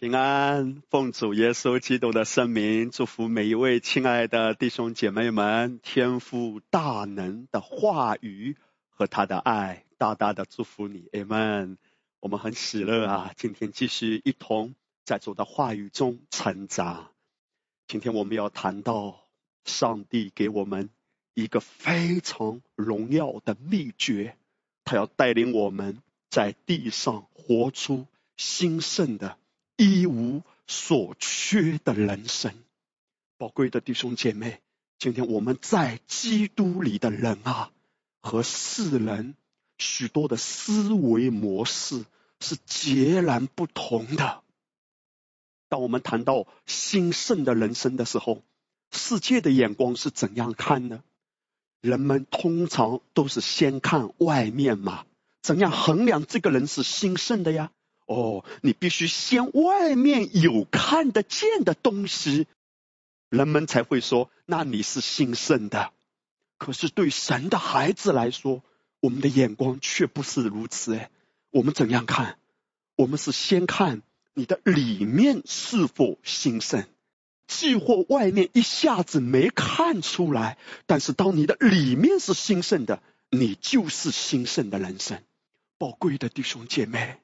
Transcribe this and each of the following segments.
平安，奉主耶稣基督的圣名，祝福每一位亲爱的弟兄姐妹们，天赋大能的话语和他的爱，大大的祝福你，amen。我们很喜乐啊，今天继续一同在主的话语中成长。今天我们要谈到上帝给我们一个非常荣耀的秘诀，他要带领我们在地上活出兴盛的。一无所缺的人生，宝贵的弟兄姐妹，今天我们在基督里的人啊，和世人许多的思维模式是截然不同的。当我们谈到兴盛的人生的时候，世界的眼光是怎样看呢？人们通常都是先看外面嘛，怎样衡量这个人是兴盛的呀？哦，你必须先外面有看得见的东西，人们才会说那你是兴盛的。可是对神的孩子来说，我们的眼光却不是如此。哎，我们怎样看？我们是先看你的里面是否兴盛，既或外面一下子没看出来，但是当你的里面是兴盛的，你就是兴盛的人生。宝贵的弟兄姐妹。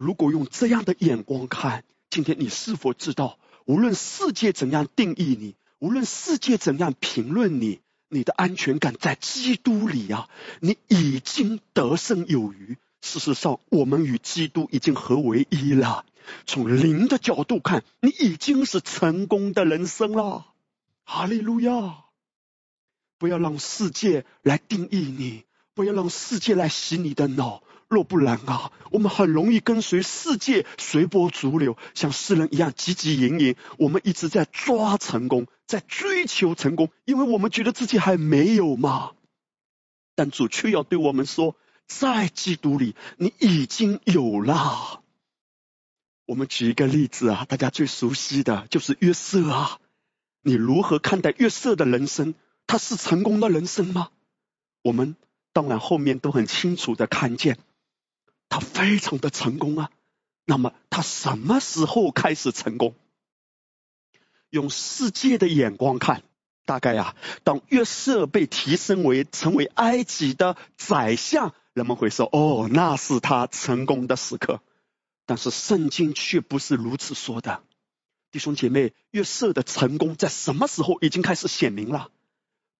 如果用这样的眼光看，今天你是否知道，无论世界怎样定义你，无论世界怎样评论你，你的安全感在基督里啊，你已经得胜有余。事实上，我们与基督已经合为一了。从灵的角度看，你已经是成功的人生了。哈利路亚！不要让世界来定义你，不要让世界来洗你的脑。若不然啊，我们很容易跟随世界随波逐流，像世人一样汲汲营营。我们一直在抓成功，在追求成功，因为我们觉得自己还没有嘛。但主却要对我们说，在基督里你已经有了。我们举一个例子啊，大家最熟悉的就是约瑟啊。你如何看待约瑟的人生？他是成功的人生吗？我们当然后面都很清楚的看见。他非常的成功啊，那么他什么时候开始成功？用世界的眼光看，大概呀，当约瑟被提升为成为埃及的宰相，人们会说：“哦，那是他成功的时刻。”但是圣经却不是如此说的，弟兄姐妹，约瑟的成功在什么时候已经开始显明了？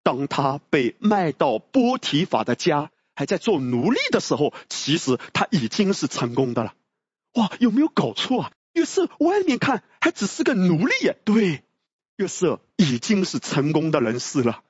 当他被卖到波提法的家。还在做奴隶的时候，其实他已经是成功的了。哇，有没有搞错啊？约瑟外面看还只是个奴隶呀。对，约瑟已经是成功的人士了。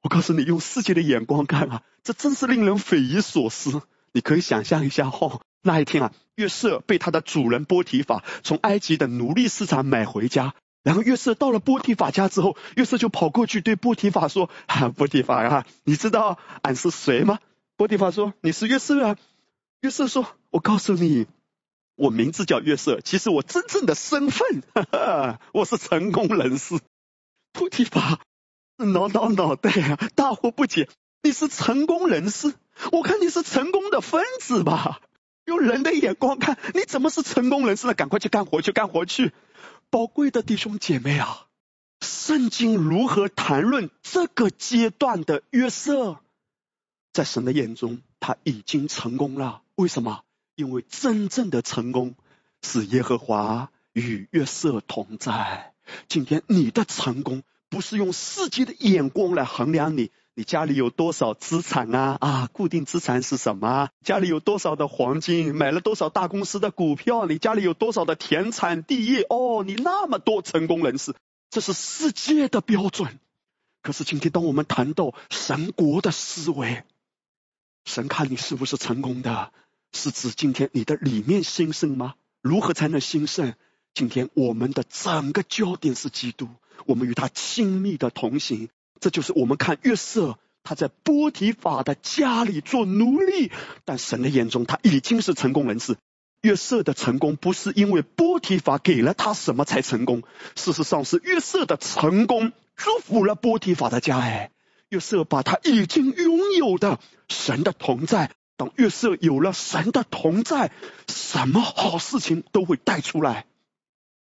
我告诉你，用世界的眼光看啊，这真是令人匪夷所思。你可以想象一下哈，那一天啊，约瑟被他的主人波提法从埃及的奴隶市场买回家，然后约瑟到了波提法家之后，约瑟就跑过去对波提法说：“哈波提法啊，你知道俺是谁吗？”波提法说：“你是约瑟啊？”约瑟说：“我告诉你，我名字叫约瑟，其实我真正的身份，哈哈，我是成功人士。”波提法挠挠脑袋啊，大惑不解：“你是成功人士？我看你是成功的分子吧？用人的眼光看，你怎么是成功人士呢？赶快去干活去，干活去！宝贵的弟兄姐妹啊，圣经如何谈论这个阶段的约瑟？”在神的眼中，他已经成功了。为什么？因为真正的成功是耶和华与约瑟同在。今天你的成功不是用世界的眼光来衡量你，你家里有多少资产啊？啊，固定资产是什么？家里有多少的黄金？买了多少大公司的股票？你家里有多少的田产地业？哦，你那么多成功人士，这是世界的标准。可是今天，当我们谈到神国的思维，神看你是不是成功的，是指今天你的里面兴盛吗？如何才能兴盛？今天我们的整个焦点是基督，我们与他亲密的同行。这就是我们看约瑟，他在波提法的家里做奴隶，但神的眼中他已经是成功人士。约瑟的成功不是因为波提法给了他什么才成功，事实上是约瑟的成功祝福了波提法的家。哎。约瑟把他已经拥有的神的同在，当约瑟有了神的同在，什么好事情都会带出来。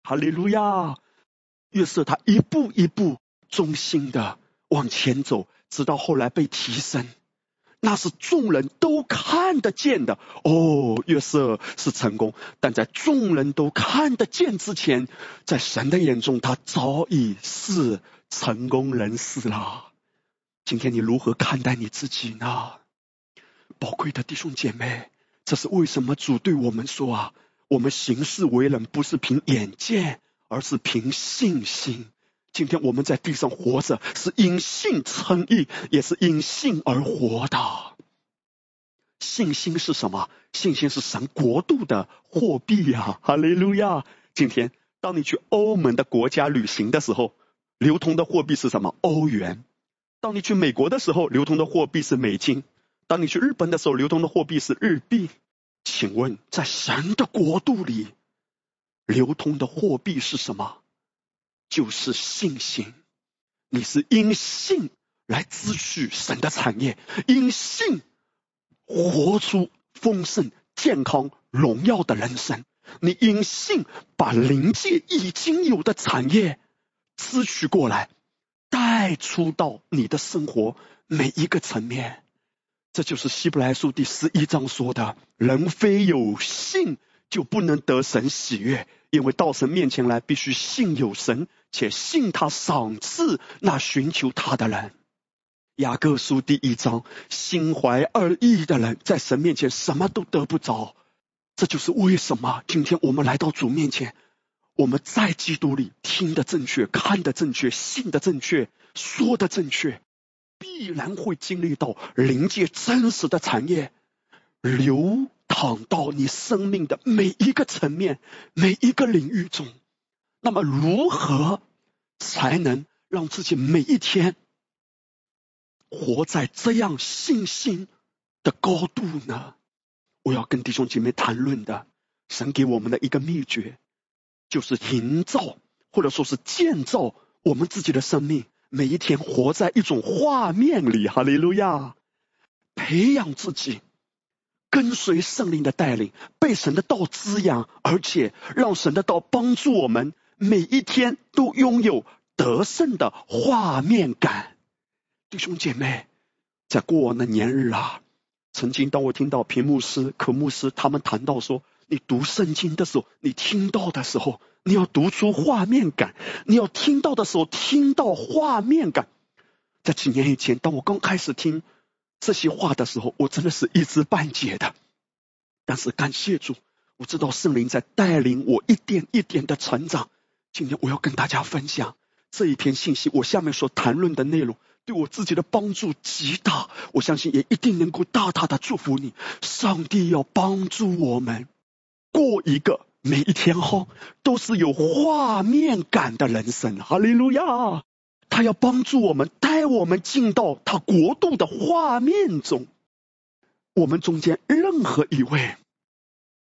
哈利路亚！约瑟他一步一步忠心的往前走，直到后来被提升。那是众人都看得见的哦，约瑟是成功，但在众人都看得见之前，在神的眼中，他早已是成功人士了。今天你如何看待你自己呢？宝贵的弟兄姐妹，这是为什么主对我们说啊，我们行事为人不是凭眼见，而是凭信心。今天我们在地上活着，是因信称义，也是因信而活的。信心是什么？信心是神国度的货币呀！哈利路亚！今天当你去欧盟的国家旅行的时候，流通的货币是什么？欧元。当你去美国的时候，流通的货币是美金。当你去日本的时候，流通的货币是日币。请问，在神的国度里，流通的货币是什么？就是信心，你是因信来支取神的产业，因信活出丰盛、健康、荣耀的人生。你因信把灵界已经有的产业支取过来，带出到你的生活每一个层面。这就是希伯来书第十一章说的：人非有信，就不能得神喜悦。因为到神面前来，必须信有神，且信他赏赐那寻求他的人。雅各书第一章，心怀二意的人，在神面前什么都得不着。这就是为什么今天我们来到主面前，我们在基督里听的正确，看的正确，信的正确，说的正确，必然会经历到灵界真实的产业流。淌到你生命的每一个层面、每一个领域中，那么如何才能让自己每一天活在这样信心的高度呢？我要跟弟兄姐妹谈论的，神给我们的一个秘诀，就是营造或者说是建造我们自己的生命，每一天活在一种画面里。哈利路亚，培养自己。跟随圣灵的带领，被神的道滋养，而且让神的道帮助我们每一天都拥有得胜的画面感。弟兄姐妹，在过往的年日啊，曾经当我听到屏幕师、可牧师他们谈到说，你读圣经的时候，你听到的时候，你要读出画面感，你要听到的时候听到画面感。在几年以前，当我刚开始听。这些话的时候，我真的是一知半解的。但是感谢主，我知道圣灵在带领我一点一点的成长。今天我要跟大家分享这一篇信息，我下面所谈论的内容对我自己的帮助极大，我相信也一定能够大大的祝福你。上帝要帮助我们过一个每一天哈都是有画面感的人生。哈利路亚。他要帮助我们，带我们进到他国度的画面中。我们中间任何一位，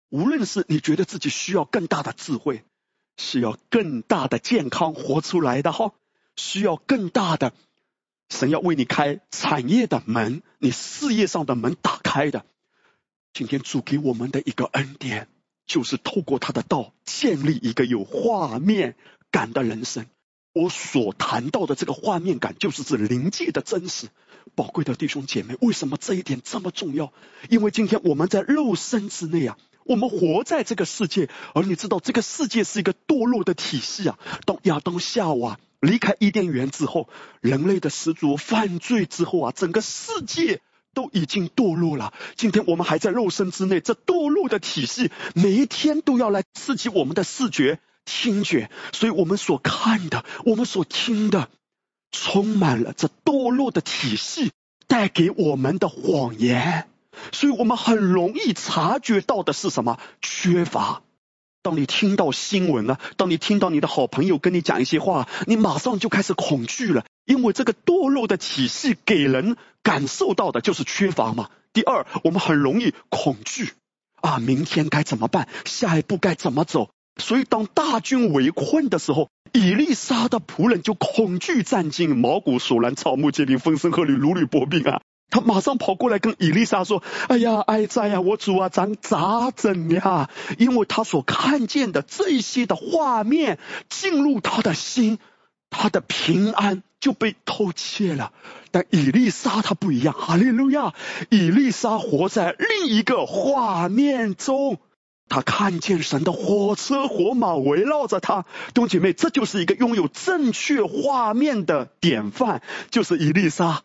无论是你觉得自己需要更大的智慧，需要更大的健康活出来的哈，需要更大的神要为你开产业的门，你事业上的门打开的。今天主给我们的一个恩典，就是透过他的道建立一个有画面感的人生。我所谈到的这个画面感，就是指灵界的真实。宝贵的弟兄姐妹，为什么这一点这么重要？因为今天我们在肉身之内啊，我们活在这个世界，而你知道这个世界是一个堕落的体系啊。当亚当夏娃离开伊甸园之后，人类的始祖犯罪之后啊，整个世界都已经堕落了。今天我们还在肉身之内，这堕落的体系每一天都要来刺激我们的视觉。听觉，所以我们所看的，我们所听的，充满了这堕落的体系带给我们的谎言，所以我们很容易察觉到的是什么缺乏。当你听到新闻啊，当你听到你的好朋友跟你讲一些话，你马上就开始恐惧了，因为这个堕落的体系给人感受到的就是缺乏嘛。第二，我们很容易恐惧啊，明天该怎么办？下一步该怎么走？所以，当大军围困的时候，以利沙的仆人就恐惧战惊，毛骨悚然，草木皆兵，风声鹤唳，如履薄冰啊！他马上跑过来跟以丽莎说：“哎呀，哀哉呀，我主啊，咱咋整呀？因为他所看见的这些的画面进入他的心，他的平安就被偷窃了。但以丽莎他不一样，哈利路亚！以丽莎活在另一个画面中，他看见神的火车火马围绕着他。弟兄姐妹，这就是一个拥有正确画面的典范，就是伊丽莎。”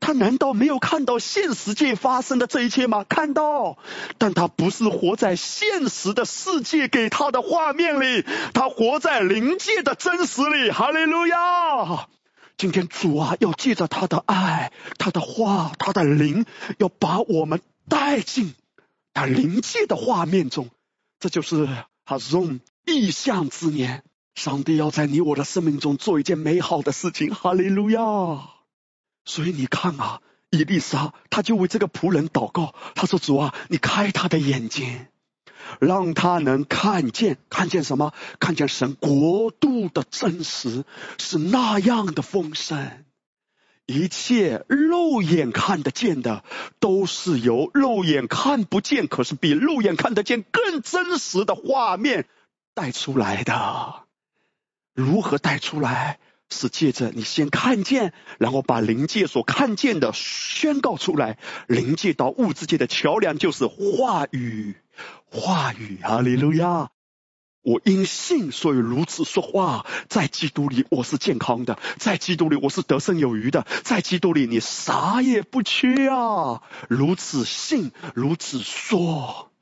他难道没有看到现实界发生的这一切吗？看到，但他不是活在现实的世界给他的画面里，他活在灵界的真实里。哈利路亚！今天主啊，要借着他的爱、他的话、他的灵，要把我们带进他灵界的画面中。这就是哈荣意象之年，上帝要在你我的生命中做一件美好的事情。哈利路亚！所以你看啊，伊丽莎，他就为这个仆人祷告。他说：“主啊，你开他的眼睛，让他能看见，看见什么？看见神国度的真实是那样的丰盛。一切肉眼看得见的，都是由肉眼看不见，可是比肉眼看得见更真实的画面带出来的。如何带出来？”是借着你先看见，然后把灵界所看见的宣告出来。灵界到物质界的桥梁就是话语，话语，哈利路亚！我因信，所以如此说话。在基督里，我是健康的；在基督里，我是得胜有余的；在基督里，你啥也不缺啊！如此信，如此说。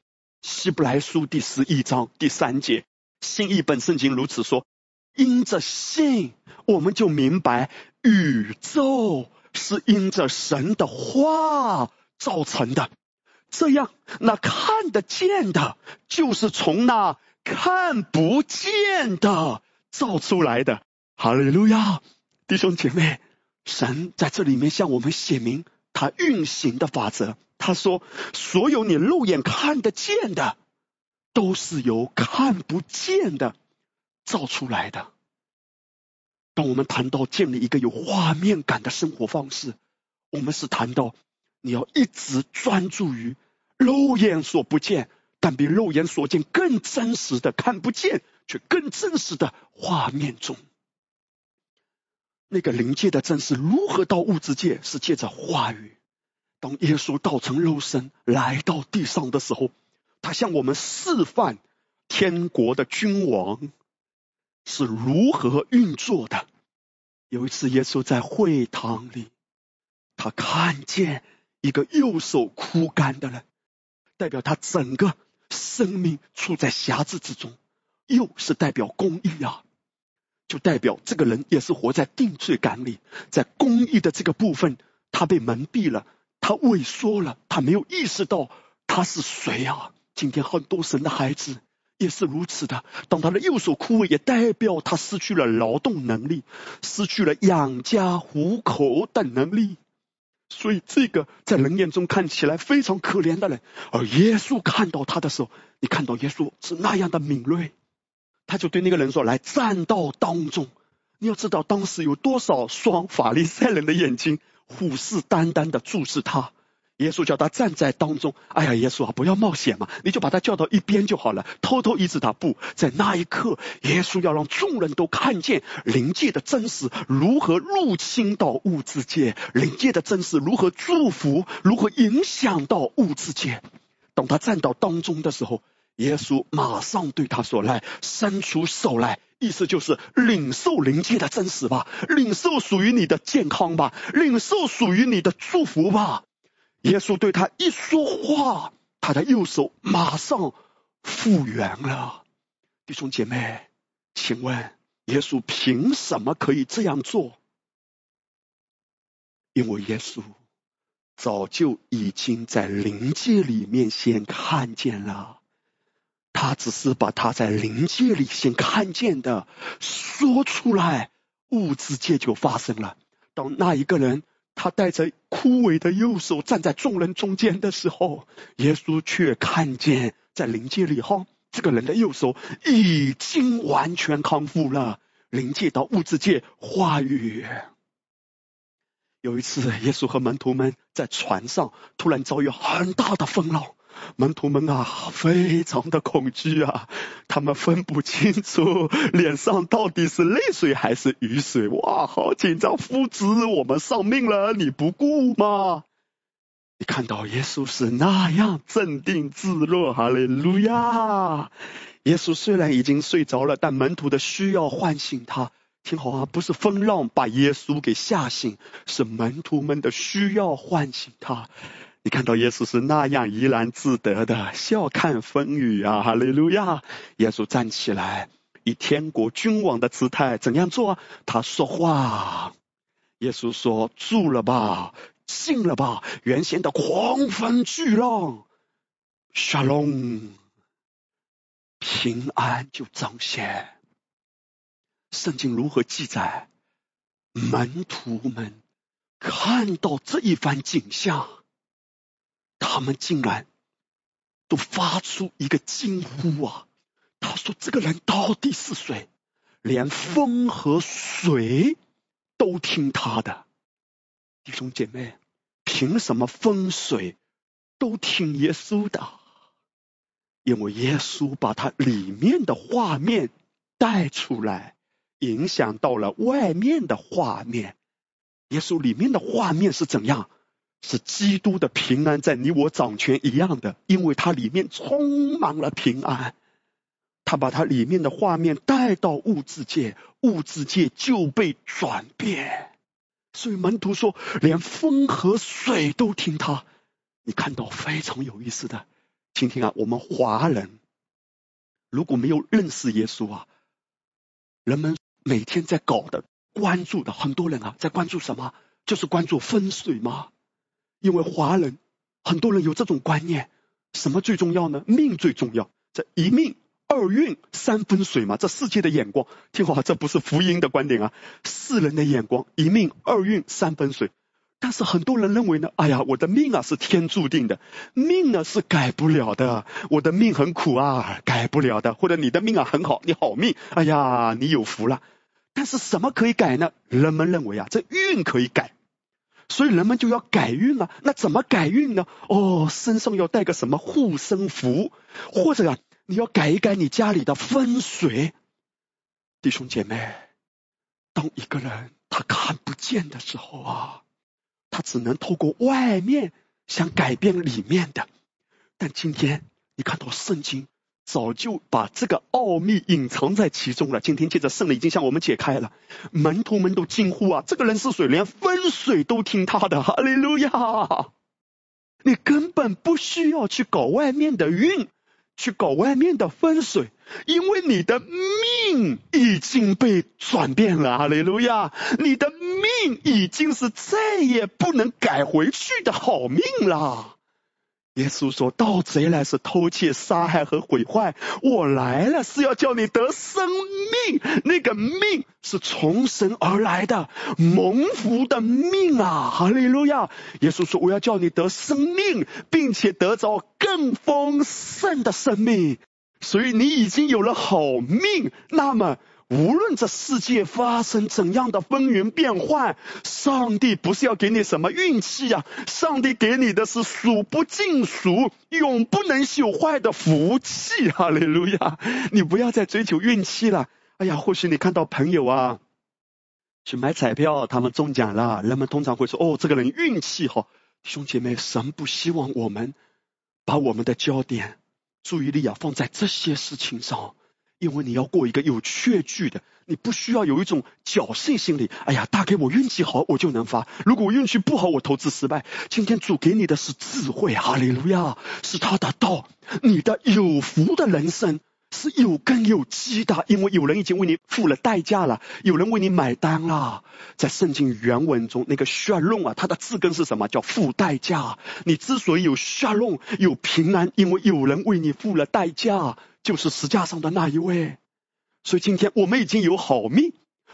希伯来书第十一章第三节，新译本圣经如此说。因着信，我们就明白宇宙是因着神的话造成的。这样，那看得见的，就是从那看不见的造出来的。哈利路亚，弟兄姐妹，神在这里面向我们写明他运行的法则。他说：所有你肉眼看得见的，都是由看不见的。造出来的。当我们谈到建立一个有画面感的生活方式，我们是谈到你要一直专注于肉眼所不见，但比肉眼所见更真实的看不见却更真实的画面中。那个灵界的真实如何到物质界，是借着话语。当耶稣道成肉身来到地上的时候，他向我们示范天国的君王。是如何运作的？有一次，耶稣在会堂里，他看见一个右手枯干的人，代表他整个生命处在匣子之中。右是代表公义啊，就代表这个人也是活在定罪感里，在公义的这个部分，他被蒙蔽了，他萎缩了，他没有意识到他是谁啊。今天很多神的孩子。也是如此的，当他的右手枯萎，也代表他失去了劳动能力，失去了养家糊口等能力。所以，这个在人眼中看起来非常可怜的人，而耶稣看到他的时候，你看到耶稣是那样的敏锐，他就对那个人说：“来，站到当中。”你要知道，当时有多少双法利赛人的眼睛虎视眈眈的注视他。耶稣叫他站在当中，哎呀，耶稣啊，不要冒险嘛，你就把他叫到一边就好了，偷偷医治他。不在那一刻，耶稣要让众人都看见灵界的真实如何入侵到物质界，灵界的真实如何祝福，如何影响到物质界。当他站到当中的时候，耶稣马上对他说：“来，伸出手来。”意思就是领受灵界的真实吧，领受属于你的健康吧，领受属于你的祝福吧。耶稣对他一说话，他的右手马上复原了。弟兄姐妹，请问耶稣凭什么可以这样做？因为耶稣早就已经在灵界里面先看见了，他只是把他在灵界里先看见的说出来，物质界就发生了。当那一个人。他带着枯萎的右手站在众人中间的时候，耶稣却看见在灵界里哈，这个人的右手已经完全康复了。灵界到物质界，话语有一次，耶稣和门徒们在船上，突然遭遇很大的风浪，门徒们啊，非常的恐惧啊，他们分不清楚脸上到底是泪水还是雨水，哇，好紧张！夫子，我们丧命了，你不顾吗？你看到耶稣是那样镇定自若，哈利路亚！耶稣虽然已经睡着了，但门徒的需要唤醒他。听好啊，不是风浪把耶稣给吓醒，是门徒们的需要唤醒他。你看到耶稣是那样怡然自得的，笑看风雨啊，哈利路亚！耶稣站起来，以天国君王的姿态怎样做？他说话。耶稣说：“住了吧，信了吧。”原先的狂风巨浪，沙龙，平安就彰显。圣经如何记载？门徒们看到这一番景象，他们竟然都发出一个惊呼啊！他说：“这个人到底是谁？连风和水都听他的。”弟兄姐妹，凭什么风水都听耶稣的？因为耶稣把他里面的画面带出来。影响到了外面的画面，耶稣里面的画面是怎样？是基督的平安在你我掌权一样的，因为它里面充满了平安。他把他里面的画面带到物质界，物质界就被转变。所以门徒说，连风和水都听他。你看到非常有意思的，听听啊，我们华人如果没有认识耶稣啊，人们。每天在搞的、关注的很多人啊，在关注什么？就是关注风水吗？因为华人很多人有这种观念，什么最重要呢？命最重要，这一命二运三分水嘛。这世界的眼光，听好，这不是福音的观点啊，世人的眼光，一命二运三分水。但是很多人认为呢，哎呀，我的命啊是天注定的，命呢是改不了的，我的命很苦啊，改不了的。或者你的命啊很好，你好命，哎呀，你有福了。但是什么可以改呢？人们认为啊，这运可以改，所以人们就要改运啊。那怎么改运呢？哦，身上要带个什么护身符，或者啊，你要改一改你家里的风水。弟兄姐妹，当一个人他看不见的时候啊，他只能透过外面想改变里面的。但今天你看到圣经。早就把这个奥秘隐藏在其中了。今天借着圣灵已经向我们解开了，门徒们都惊呼啊！这个人是谁？连风水都听他的，哈利路亚！你根本不需要去搞外面的运，去搞外面的风水，因为你的命已经被转变了，哈利路亚！你的命已经是再也不能改回去的好命了。耶稣说：“盗贼来是偷窃、杀害和毁坏，我来了是要叫你得生命。那个命是从神而来的，蒙福的命啊！哈利路亚！耶稣说：我要叫你得生命，并且得着更丰盛的生命。所以你已经有了好命，那么。”无论这世界发生怎样的风云变幻，上帝不是要给你什么运气呀？上帝给你的是数不尽数、永不能朽坏的福气。哈利路亚！你不要再追求运气了。哎呀，或许你看到朋友啊，去买彩票，他们中奖了，人们通常会说：“哦，这个人运气好。”兄姐妹，神不希望我们把我们的焦点、注意力啊放在这些事情上。因为你要过一个有确据的，你不需要有一种侥幸心理。哎呀，大概我运气好，我就能发；如果我运气不好，我投资失败。今天主给你的是智慧，哈利路亚，是他的道。你的有福的人生是有根有基的，因为有人已经为你付了代价了，有人为你买单了。在圣经原文中，那个 shalom 啊，它的字根是什么？叫付代价。你之所以有 shalom 有平安，因为有人为你付了代价。就是石架上的那一位，所以今天我们已经有好命，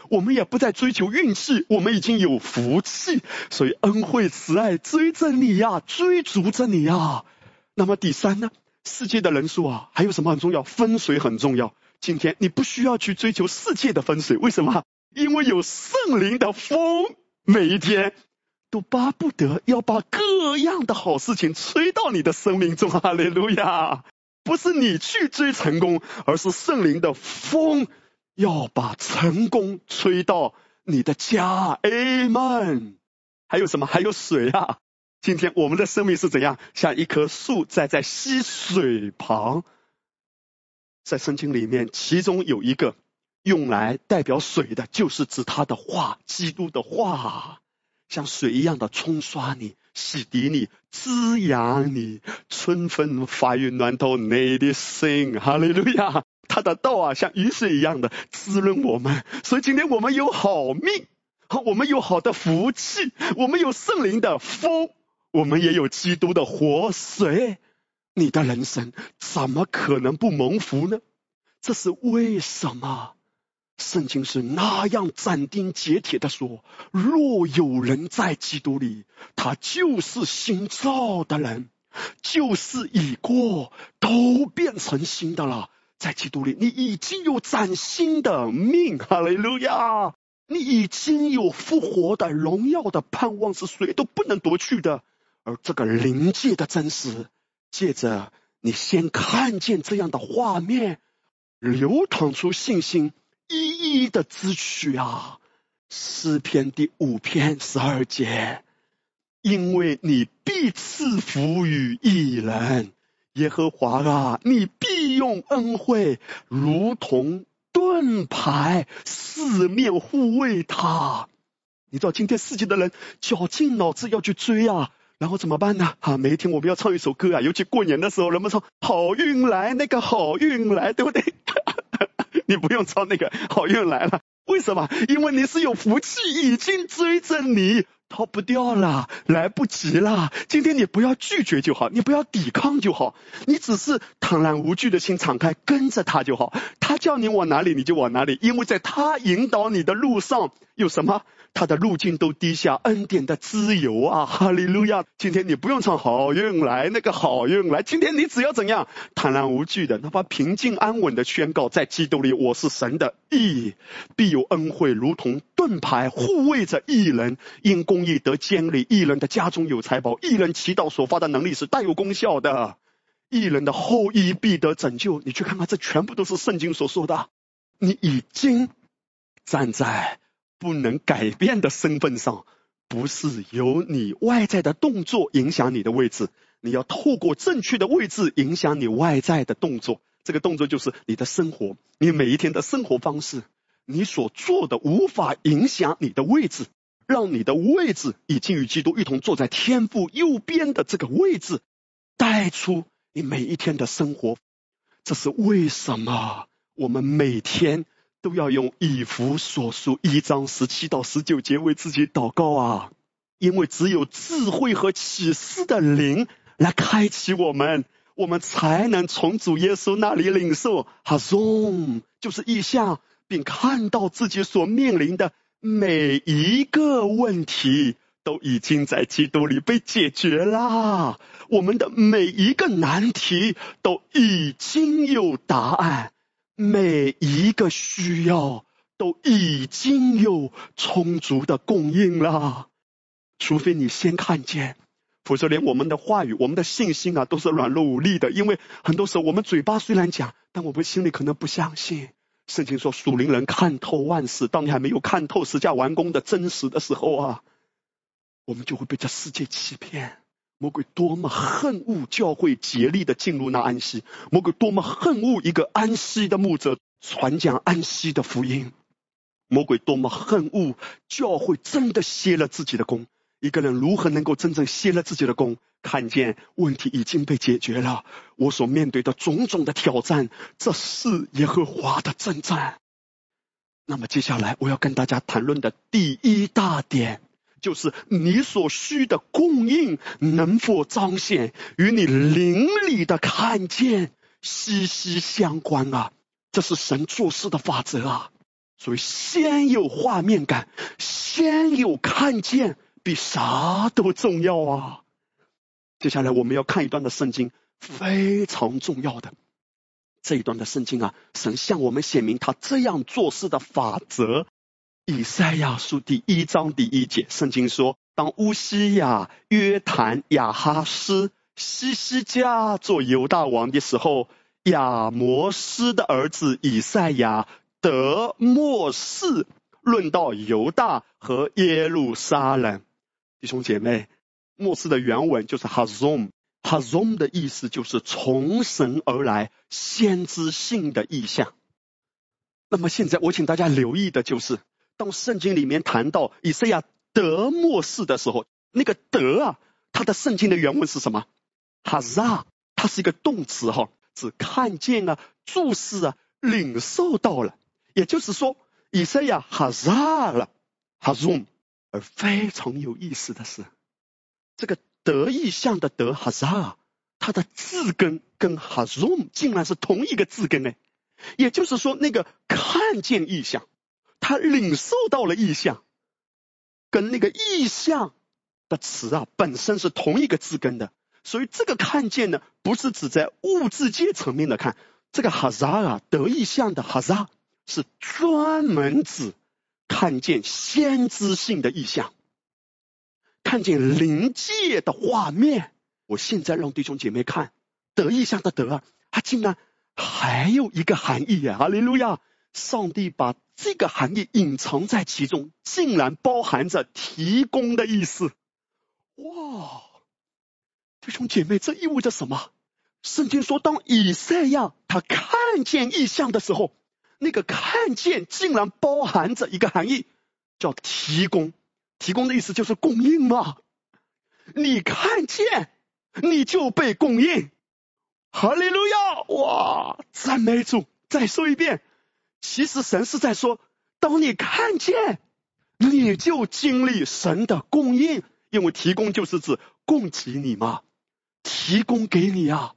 我们也不再追求运气，我们已经有福气，所以恩惠慈爱追着你呀，追逐着你呀。那么第三呢？世界的人数啊，还有什么很重要？风水很重要。今天你不需要去追求世界的风水，为什么？因为有圣灵的风，每一天。都巴不得要把各样的好事情吹到你的生命中。哈利路亚！不是你去追成功，而是圣灵的风要把成功吹到你的家。Amen。还有什么？还有水啊！今天我们的生命是怎样？像一棵树栽在溪水旁。在圣经里面，其中有一个用来代表水的，就是指他的话，基督的话，像水一样的冲刷你、洗涤你、滋养你。春风发于暖透你的心，哈利路亚！他的道啊，像雨水一样的滋润我们。所以今天我们有好命，我们有好的福气，我们有圣灵的风，我们也有基督的活水。你的人生怎么可能不蒙福呢？这是为什么？圣经是那样斩钉截铁的说：若有人在基督里，他就是新造的人，旧事已过，都变成新的了。在基督里，你已经有崭新的命，哈利路亚！你已经有复活的荣耀的盼望，是谁都不能夺去的。而这个灵界的真实。借着你先看见这样的画面，流淌出信心，一一的支取啊！诗篇第五篇十二节，因为你必赐福于一人，耶和华啊，你必用恩惠如同盾牌，四面护卫他。你知道今天世界的人绞尽脑汁要去追啊！然后怎么办呢？啊，每一天我们要唱一首歌啊，尤其过年的时候，人们唱好运来，那个好运来，对不对？你不用操那个好运来了，为什么？因为你是有福气，已经追着你，逃不掉了，来不及了。今天你不要拒绝就好，你不要抵抗就好，你只是坦然无惧的心敞开，跟着他就好。他叫你往哪里，你就往哪里，因为在他引导你的路上有什么？他的路径都低下，恩典的自由啊，哈利路亚！今天你不用唱好运来，那个好运来，今天你只要怎样，坦然无惧的，哪怕平静安稳的宣告，在基督里我是神的义，必有恩惠如同盾牌护卫着义人，因公义得监理，义人的家中有财宝，义人祈祷所发的能力是大有功效的，义人的后裔必得拯救。你去看看，这全部都是圣经所说的，你已经站在。不能改变的身份上，不是由你外在的动作影响你的位置，你要透过正确的位置影响你外在的动作。这个动作就是你的生活，你每一天的生活方式，你所做的无法影响你的位置，让你的位置已经与基督一同坐在天父右边的这个位置，带出你每一天的生活。这是为什么？我们每天。都要用以弗所书一章十七到十九节为自己祷告啊！因为只有智慧和启示的灵来开启我们，我们才能从主耶稣那里领受哈松，就是意象，并看到自己所面临的每一个问题都已经在基督里被解决啦。我们的每一个难题都已经有答案。每一个需要都已经有充足的供应了，除非你先看见，否则连我们的话语、我们的信心啊，都是软弱无力的。因为很多时候我们嘴巴虽然讲，但我们心里可能不相信。圣经说属灵人看透万事，当你还没有看透十架完工的真实的时候啊，我们就会被这世界欺骗。魔鬼多么恨恶教会竭力的进入那安息，魔鬼多么恨恶一个安息的牧者传讲安息的福音，魔鬼多么恨恶教会真的歇了自己的功。一个人如何能够真正歇了自己的功？看见问题已经被解决了，我所面对的种种的挑战，这是耶和华的征战。那么接下来我要跟大家谈论的第一大点。就是你所需的供应能否彰显，与你灵里的看见息息相关啊！这是神做事的法则啊！所以先有画面感，先有看见，比啥都重要啊！接下来我们要看一段的圣经，非常重要的这一段的圣经啊，神向我们显明他这样做事的法则。以赛亚书第一章第一节，圣经说：“当乌西亚、约坦、亚哈斯、西西加做犹大王的时候，亚摩斯的儿子以赛亚得末世，论到犹大和耶路撒冷。弟兄姐妹，末世的原文就是 Hazom，Hazom 的意思就是从神而来、先知性的意象。那么现在我请大家留意的就是，当圣经里面谈到以赛亚得末世的时候，那个得啊，它的圣经的原文是什么？哈扎，它是一个动词哈，指看见啊、注视啊、领受到了。也就是说，以赛亚哈扎了，哈 zoom。而非常有意思的是，这个得意象的得哈扎，它的字根跟哈 zoom 竟然是同一个字根呢。也就是说，那个看见意象，他领受到了意象，跟那个意象的词啊本身是同一个字根的。所以这个看见呢，不是指在物质界层面的看，这个哈扎啊得意象的哈扎是专门指看见先知性的意象，看见灵界的画面。我现在让弟兄姐妹看得意象的得啊，他竟然。还有一个含义呀，哈利路亚！上帝把这个含义隐藏在其中，竟然包含着提供的意思。哇，弟兄姐妹，这意味着什么？圣经说，当以赛亚他看见异象的时候，那个看见竟然包含着一个含义，叫提供。提供的意思就是供应嘛。你看见，你就被供应。哈利路亚！哇，赞美主！再说一遍，其实神是在说，当你看见，你就经历神的供应，因为提供就是指供给你嘛，提供给你啊，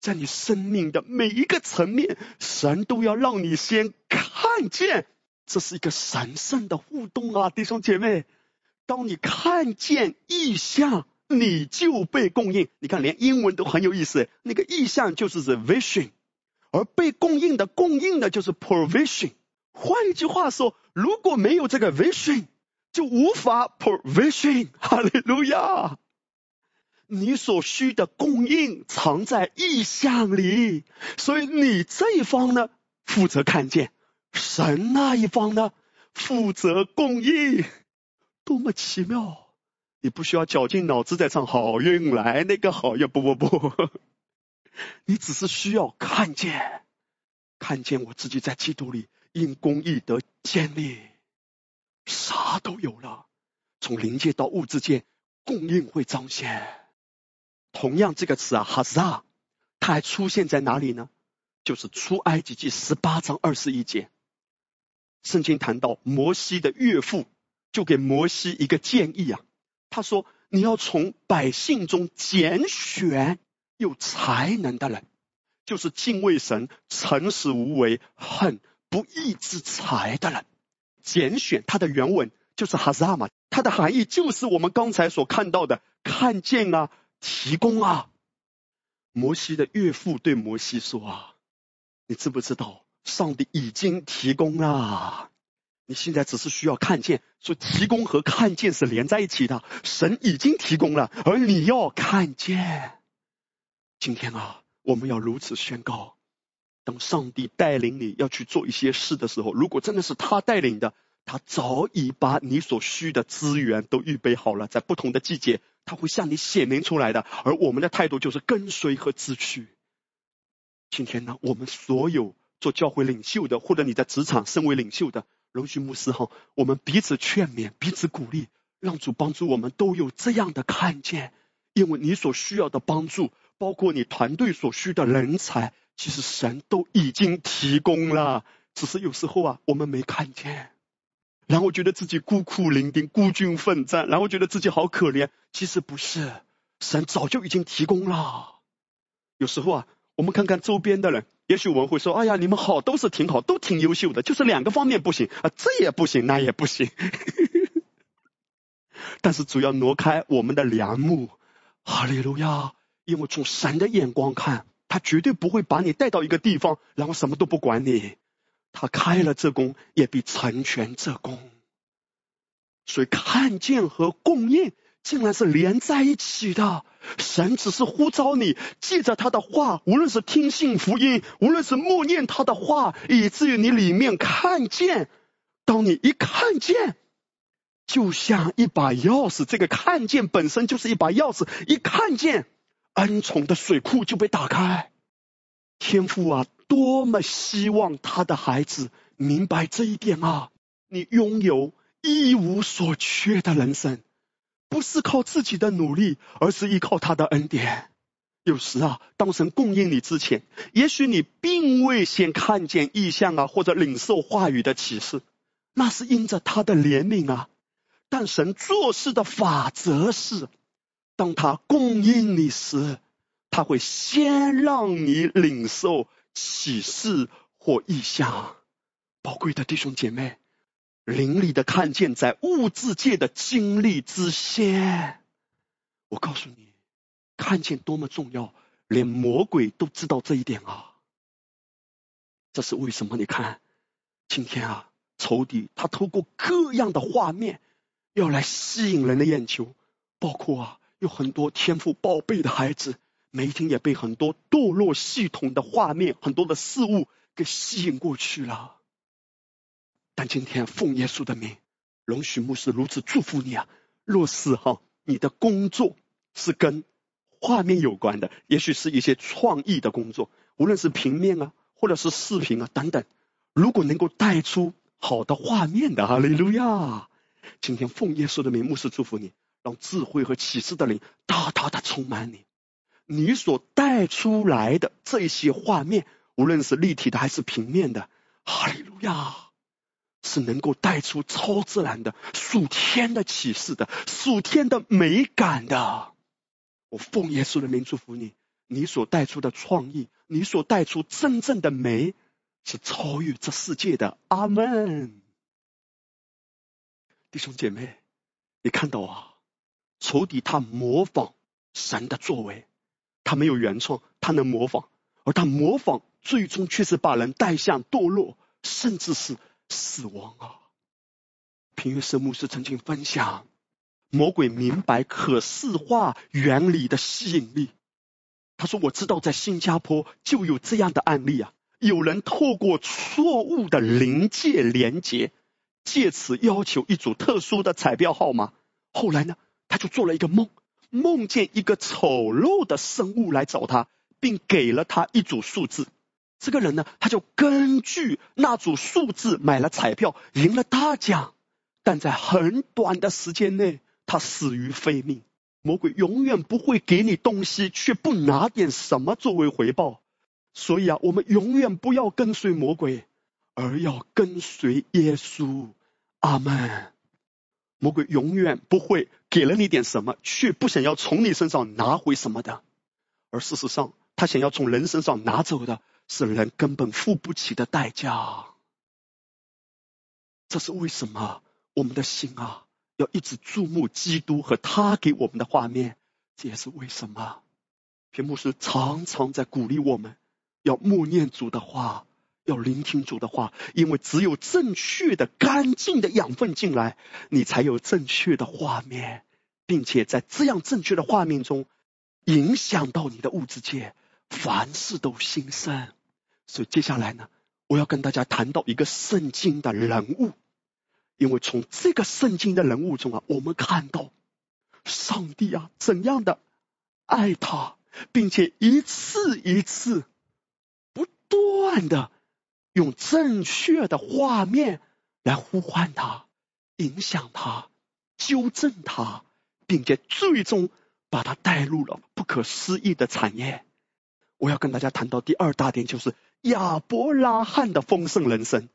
在你生命的每一个层面，神都要让你先看见，这是一个神圣的互动啊，弟兄姐妹，当你看见意象。你就被供应，你看连英文都很有意思，那个意象就是 the vision，而被供应的供应的就是 provision。换一句话说，如果没有这个 vision，就无法 provision。哈利路亚！你所需的供应藏在意象里，所以你这一方呢负责看见，神那一方呢负责供应，多么奇妙！你不需要绞尽脑汁在唱好运来，那个好运不不不，你只是需要看见，看见我自己在基督里因公义得建立，啥都有了，从灵界到物质界，供应会彰显。同样这个词啊，哈萨，它还出现在哪里呢？就是出埃及记十八章二十一节，圣经谈到摩西的岳父，就给摩西一个建议啊。他说：“你要从百姓中拣选有才能的人，就是敬畏神、诚实无为、恨不义之财的人。拣选它的原文就是哈萨嘛，它的含义就是我们刚才所看到的看见啊、提供啊。摩西的岳父对摩西说啊：你知不知道上帝已经提供了？”你现在只是需要看见，说提供和看见是连在一起的。神已经提供了，而你要看见。今天啊，我们要如此宣告：当上帝带领你要去做一些事的时候，如果真的是他带领的，他早已把你所需的资源都预备好了，在不同的季节，他会向你显明出来的。而我们的态度就是跟随和支取。今天呢，我们所有做教会领袖的，或者你在职场身为领袖的。容许牧师哈，我们彼此劝勉，彼此鼓励，让主帮助我们都有这样的看见。因为你所需要的帮助，包括你团队所需的人才，其实神都已经提供了，只是有时候啊，我们没看见，然后觉得自己孤苦伶仃、孤军奋战，然后觉得自己好可怜。其实不是，神早就已经提供了。有时候啊，我们看看周边的人。也许我们会说：“哎呀，你们好，都是挺好，都挺优秀的，就是两个方面不行啊，这也不行，那也不行。”但是主要挪开我们的良木，哈利路亚！因为从神的眼光看，他绝对不会把你带到一个地方，然后什么都不管你。他开了这功，也必成全这功。所以看见和供应竟然是连在一起的。神只是呼召你，记着他的话，无论是听信福音，无论是默念他的话，以至于你里面看见。当你一看见，就像一把钥匙，这个看见本身就是一把钥匙。一看见，恩宠的水库就被打开。天父啊，多么希望他的孩子明白这一点啊！你拥有一无所缺的人生。不是靠自己的努力，而是依靠他的恩典。有时啊，当神供应你之前，也许你并未先看见异象啊，或者领受话语的启示，那是因着他的怜悯啊。但神做事的法则是，当他供应你时，他会先让你领受启示或异象。宝贵的弟兄姐妹。灵里的看见，在物质界的经历之先。我告诉你，看见多么重要，连魔鬼都知道这一点啊！这是为什么？你看，今天啊，仇敌他透过各样的画面，要来吸引人的眼球，包括啊，有很多天赋宝贝的孩子，每一天也被很多堕落系统的画面、很多的事物给吸引过去了。但今天奉耶稣的名，容许牧师如此祝福你啊！若是哈，你的工作是跟画面有关的，也许是一些创意的工作，无论是平面啊，或者是视频啊等等，如果能够带出好的画面的，哈利路亚！今天奉耶稣的名，牧师祝福你，让智慧和启示的灵大大的充满你。你所带出来的这些画面，无论是立体的还是平面的，哈利路亚！是能够带出超自然的属天的启示的属天的美感的。我奉耶稣的名祝福你，你所带出的创意，你所带出真正的美，是超越这世界的。阿门。弟兄姐妹，你看到啊，仇敌他模仿神的作为，他没有原创，他能模仿，而他模仿最终却是把人带向堕落，甚至是。死亡啊！平约圣牧师曾经分享，魔鬼明白可视化原理的吸引力。他说：“我知道在新加坡就有这样的案例啊，有人透过错误的临界连接，借此要求一组特殊的彩票号码。后来呢，他就做了一个梦，梦见一个丑陋的生物来找他，并给了他一组数字。”这个人呢，他就根据那组数字买了彩票，赢了大奖，但在很短的时间内，他死于非命。魔鬼永远不会给你东西，却不拿点什么作为回报。所以啊，我们永远不要跟随魔鬼，而要跟随耶稣。阿门。魔鬼永远不会给了你点什么，却不想要从你身上拿回什么的，而事实上，他想要从人身上拿走的。是人根本付不起的代价，这是为什么？我们的心啊，要一直注目基督和他给我们的画面，这也是为什么。屏幕是常常在鼓励我们，要默念主的话，要聆听主的话，因为只有正确的、干净的养分进来，你才有正确的画面，并且在这样正确的画面中，影响到你的物质界，凡事都兴盛。所以接下来呢，我要跟大家谈到一个圣经的人物，因为从这个圣经的人物中啊，我们看到上帝啊怎样的爱他，并且一次一次不断的用正确的画面来呼唤他、影响他、纠正他，并且最终把他带入了不可思议的产业。我要跟大家谈到第二大点，就是。亚伯拉罕的丰盛人生，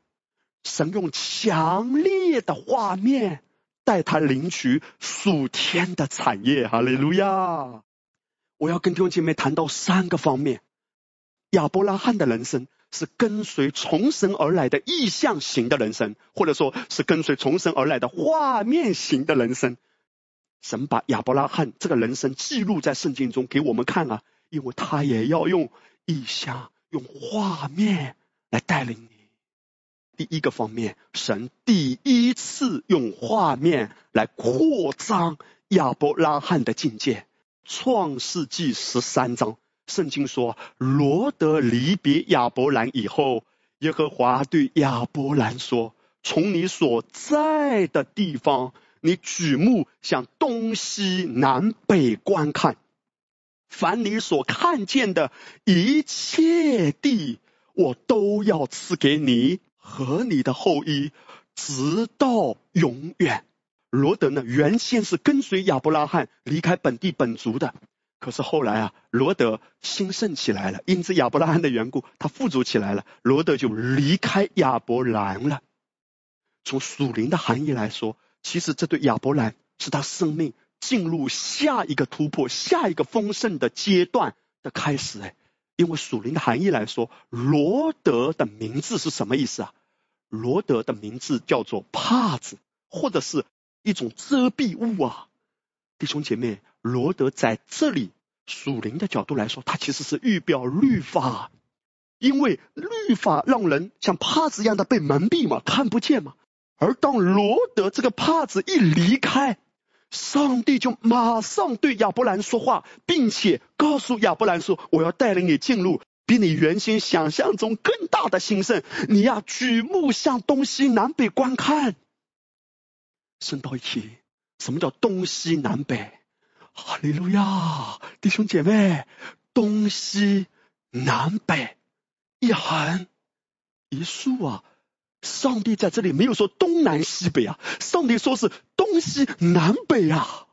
神用强烈的画面带他领取属天的产业。哈利路亚！我要跟弟兄姐妹谈到三个方面：亚伯拉罕的人生是跟随从神而来的意象型的人生，或者说是跟随从神而来的画面型的人生。神把亚伯拉罕这个人生记录在圣经中给我们看啊，因为他也要用意象。用画面来带领你。第一个方面，神第一次用画面来扩张亚伯拉罕的境界。创世纪十三章，圣经说，罗德离别亚伯兰以后，耶和华对亚伯兰说：“从你所在的地方，你举目向东西南北观看，凡你所看见的一切地，我都要赐给你和你的后裔，直到永远。”罗德呢，原先是跟随亚伯拉罕离开本地本族的，可是后来啊，罗德兴盛起来了，因此亚伯拉罕的缘故，他富足起来了，罗德就离开亚伯兰了。从属灵的含义来说，其实这对亚伯兰是他生命进入下一个突破、下一个丰盛的阶段的开始。哎，因为属灵的含义来说，罗德的名字是什么意思啊？罗德的名字叫做帕子，或者是。一种遮蔽物啊，弟兄姐妹，罗德在这里属灵的角度来说，它其实是预表律法，因为律法让人像帕子一样的被蒙蔽嘛，看不见嘛。而当罗德这个帕子一离开，上帝就马上对亚伯兰说话，并且告诉亚伯兰说：“我要带领你进入比你原先想象中更大的兴盛，你要举目向东西南北观看。”升到一起，什么叫东西南北？哈利路亚，弟兄姐妹，东西南北一横一竖啊！上帝在这里没有说东南西北啊，上帝说是东西南北啊。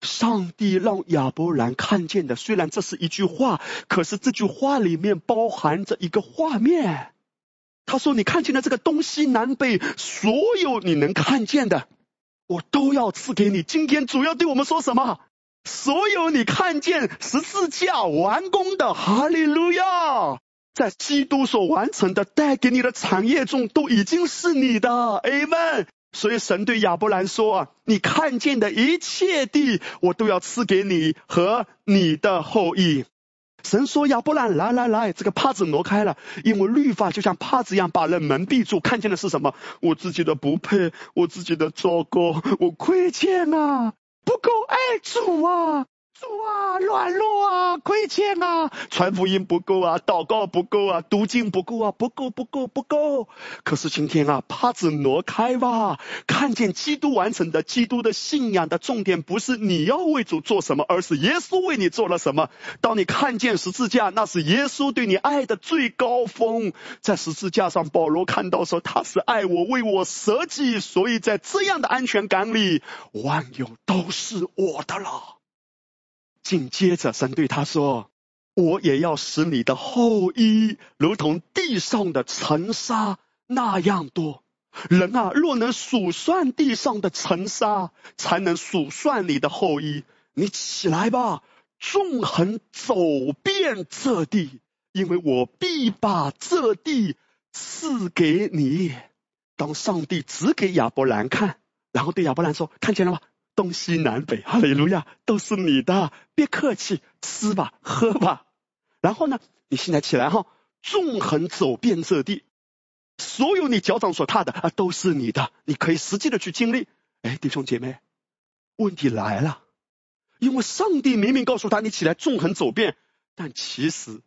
上帝让亚伯兰看见的，虽然这是一句话，可是这句话里面包含着一个画面。他说：“你看见了这个东西南北，所有你能看见的，我都要赐给你。今天主要对我们说什么？所有你看见十字架完工的，哈利路亚，在基督所完成的带给你的产业中，都已经是你的。阿门。所以神对亚伯兰说：啊，你看见的一切地，我都要赐给你和你的后裔。”神说：“亚伯兰，来来来，这个帕子挪开了，因为律法就像帕子一样，把人蒙蔽住。看见的是什么？我自己的不配，我自己的糟糕，我亏欠啊，不够爱主啊。”主啊，软弱啊，亏欠啊，传福音不够啊，祷告不够啊，读经不够啊，不够不够不够。可是今天啊，帕子挪开吧，看见基督完成的，基督的信仰的重点不是你要为主做什么，而是耶稣为你做了什么。当你看见十字架，那是耶稣对你爱的最高峰。在十字架上，保罗看到说他是爱我，为我舍己，所以在这样的安全感里，万有都是我的了。紧接着，神对他说：“我也要使你的后裔如同地上的尘沙那样多。人啊，若能数算地上的尘沙，才能数算你的后裔。你起来吧，纵横走遍这地，因为我必把这地赐给你。”当上帝指给亚伯兰看，然后对亚伯兰说：“看见了吗？”东西南北，哈利路亚，都是你的，别客气，吃吧，喝吧。然后呢，你现在起来哈，纵横走遍这地，所有你脚掌所踏的啊，都是你的，你可以实际的去经历。哎，弟兄姐妹，问题来了，因为上帝明明告诉他，你起来纵横走遍，但其实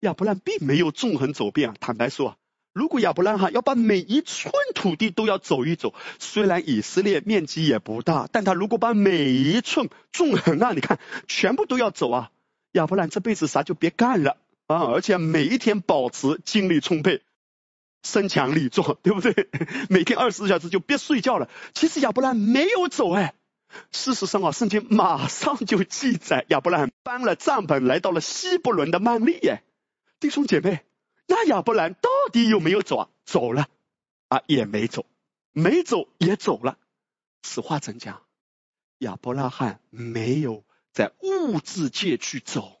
亚伯兰并没有纵横走遍啊。坦白说。如果亚伯拉罕要把每一寸土地都要走一走，虽然以色列面积也不大，但他如果把每一寸纵横啊，你看全部都要走啊，亚伯兰这辈子啥就别干了啊，而且每一天保持精力充沛，身强力壮，对不对？每天二十四小时就别睡觉了。其实亚伯兰没有走哎，事实上啊，圣经马上就记载亚伯兰搬了帐篷来到了希伯伦的曼利耶，弟兄姐妹。那亚伯兰到底有没有走啊？走了啊，也没走，没走也走了。此话怎讲？亚伯拉罕没有在物质界去走，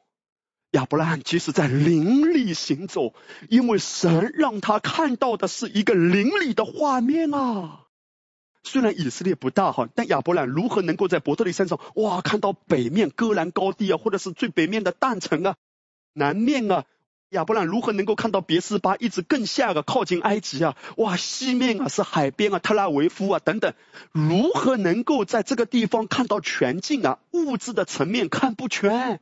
亚伯拉罕其实在灵里行走，因为神让他看到的是一个灵里的画面啊。虽然以色列不大哈，但亚伯兰如何能够在伯特利山上哇看到北面戈兰高地啊，或者是最北面的但城啊，南面啊？亚伯兰如何能够看到别斯巴一直更下个靠近埃及啊？哇，西面啊是海边啊，特拉维夫啊等等，如何能够在这个地方看到全境啊？物质的层面看不全，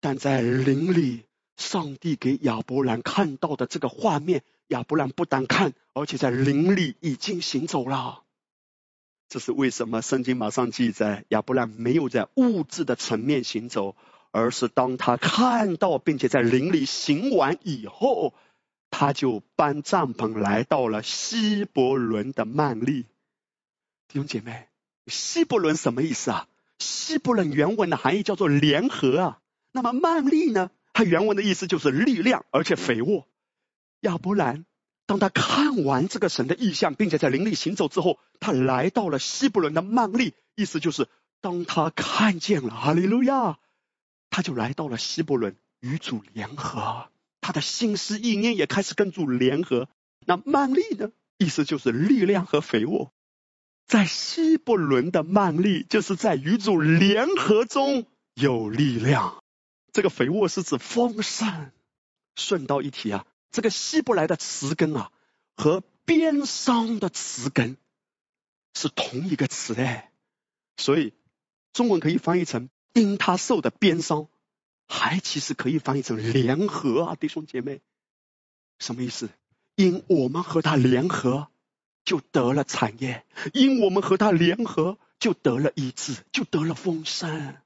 但在灵里，上帝给亚伯兰看到的这个画面，亚伯兰不但看，而且在灵里已经行走了。这是为什么？圣经马上记载，亚伯兰没有在物质的层面行走。而是当他看到并且在林里行完以后，他就搬帐篷来到了希伯伦的曼利。弟兄姐妹，希伯伦什么意思啊？希伯伦原文的含义叫做联合啊。那么曼利呢？它原文的意思就是力量，而且肥沃。亚伯兰当他看完这个神的意象，并且在林里行走之后，他来到了希伯伦的曼利，意思就是当他看见了哈利路亚。他就来到了希伯伦与主联合，他的心思意念也开始跟主联合。那曼利呢？意思就是力量和肥沃，在希伯伦的曼利，就是在与主联合中有力量。这个肥沃是指丰盛。顺道一提啊，这个希伯来的词根啊，和边商的词根是同一个词哎，所以中文可以翻译成。因他受的鞭伤，还其实可以翻译成联合啊，弟兄姐妹，什么意思？因我们和他联合，就得了产业；因我们和他联合，就得了医治，就得了丰盛。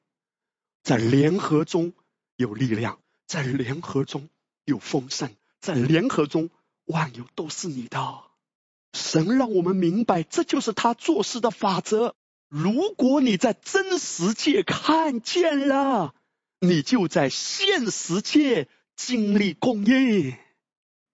在联合中有力量，在联合中有丰盛，在联合中万有都是你的。神让我们明白，这就是他做事的法则。如果你在真实界看见了，你就在现实界经历供应。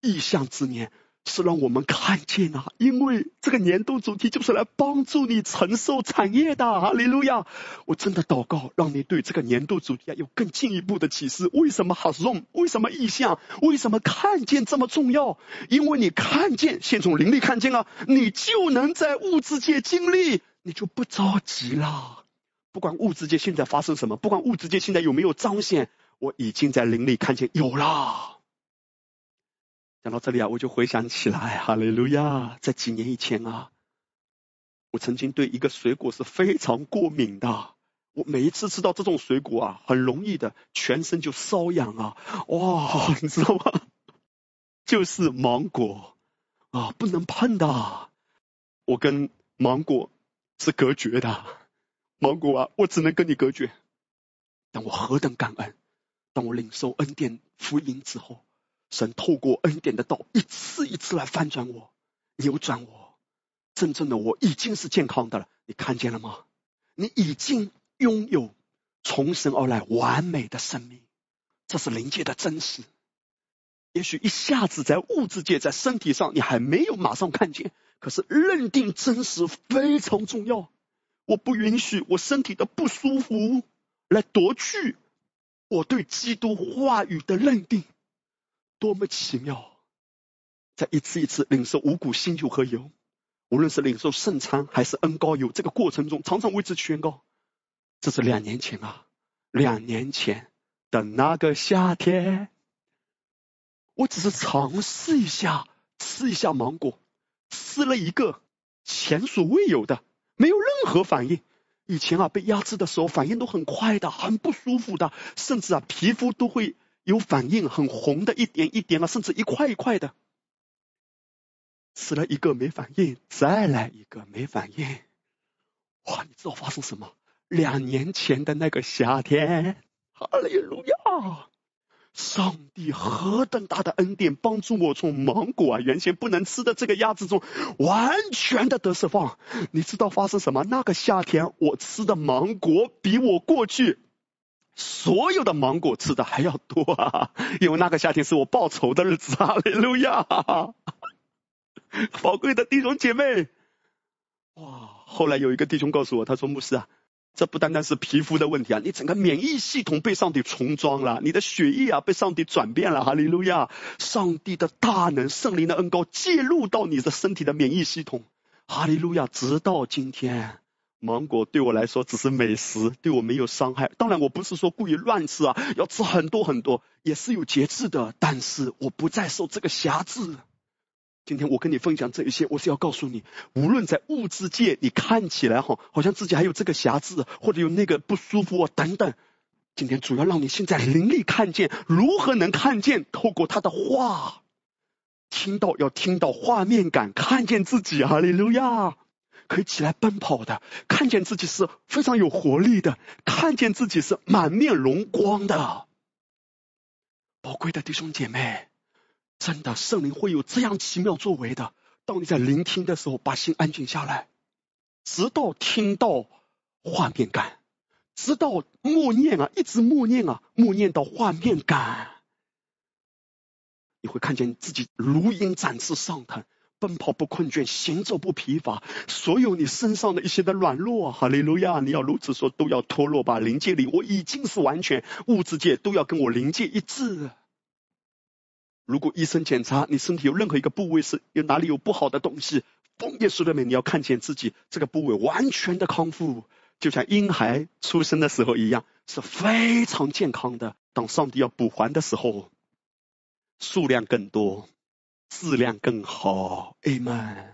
意象之年是让我们看见啊，因为这个年度主题就是来帮助你承受产业的。哈利路亚！我真的祷告，让你对这个年度主题啊有更进一步的启示。为什么哈用？为什么意象？为什么看见这么重要？因为你看见，先从灵力看见啊，你就能在物质界经历。你就不着急了，不管物质界现在发生什么，不管物质界现在有没有彰显，我已经在灵里看见有了。讲到这里啊，我就回想起来，哈利路亚，在几年以前啊，我曾经对一个水果是非常过敏的，我每一次吃到这种水果啊，很容易的全身就瘙痒啊，哇，你知道吗？就是芒果啊，不能碰的，我跟芒果。是隔绝的，芒果啊，我只能跟你隔绝。但我何等感恩！当我领受恩典福音之后，神透过恩典的道，一次一次来翻转我、扭转我。真正的我已经是健康的了，你看见了吗？你已经拥有从神而来完美的生命，这是灵界的真实。也许一下子在物质界、在身体上，你还没有马上看见。可是认定真实非常重要，我不允许我身体的不舒服来夺去我对基督话语的认定，多么奇妙！在一次一次领受五谷新酒和油，无论是领受圣餐还是恩膏油，这个过程中常常为之宣告。这是两年前啊，两年前的那个夏天，我只是尝试一下吃一下芒果。吃了一个前所未有的，没有任何反应。以前啊，被压制的时候反应都很快的，很不舒服的，甚至啊，皮肤都会有反应，很红的，一点一点啊，甚至一块一块的。吃了一个没反应，再来一个没反应。哇，你知道发生什么？两年前的那个夏天，哈利路亚。上帝何等大的恩典，帮助我从芒果啊原先不能吃的这个鸭子中完全的得释放。你知道发生什么？那个夏天我吃的芒果比我过去所有的芒果吃的还要多啊！因为那个夏天是我报仇的日子啊！利路亚，宝贵的弟兄姐妹，哇！后来有一个弟兄告诉我，他说牧师啊。这不单单是皮肤的问题啊，你整个免疫系统被上帝重装了，你的血液啊被上帝转变了，哈利路亚！上帝的大能、圣灵的恩膏介入到你的身体的免疫系统，哈利路亚！直到今天，芒果对我来说只是美食，对我没有伤害。当然，我不是说故意乱吃啊，要吃很多很多，也是有节制的。但是我不再受这个辖制。今天我跟你分享这一些，我是要告诉你，无论在物质界，你看起来哈，好像自己还有这个瑕疵，或者有那个不舒服啊等等。今天主要让你现在灵力看见，如何能看见？透过他的话，听到要听到画面感，看见自己，哈利路亚。可以起来奔跑的，看见自己是非常有活力的，看见自己是满面荣光的。宝贵的弟兄姐妹，真的圣灵会有这样奇妙作为的。当你在聆听的时候，把心安静下来，直到听到画面感，直到默念啊，一直默念啊，默念到画面感，你会看见自己如鹰展翅上腾。奔跑不困倦，行走不疲乏。所有你身上的一些的软弱，哈利路亚！你要如此说，都要脱落吧。灵界里我已经是完全，物质界都要跟我灵界一致。如果医生检查你身体有任何一个部位是有哪里有不好的东西，枫叶树的美，你要看见自己这个部位完全的康复，就像婴孩出生的时候一样，是非常健康的。当上帝要补还的时候，数量更多。质量更好，Amen。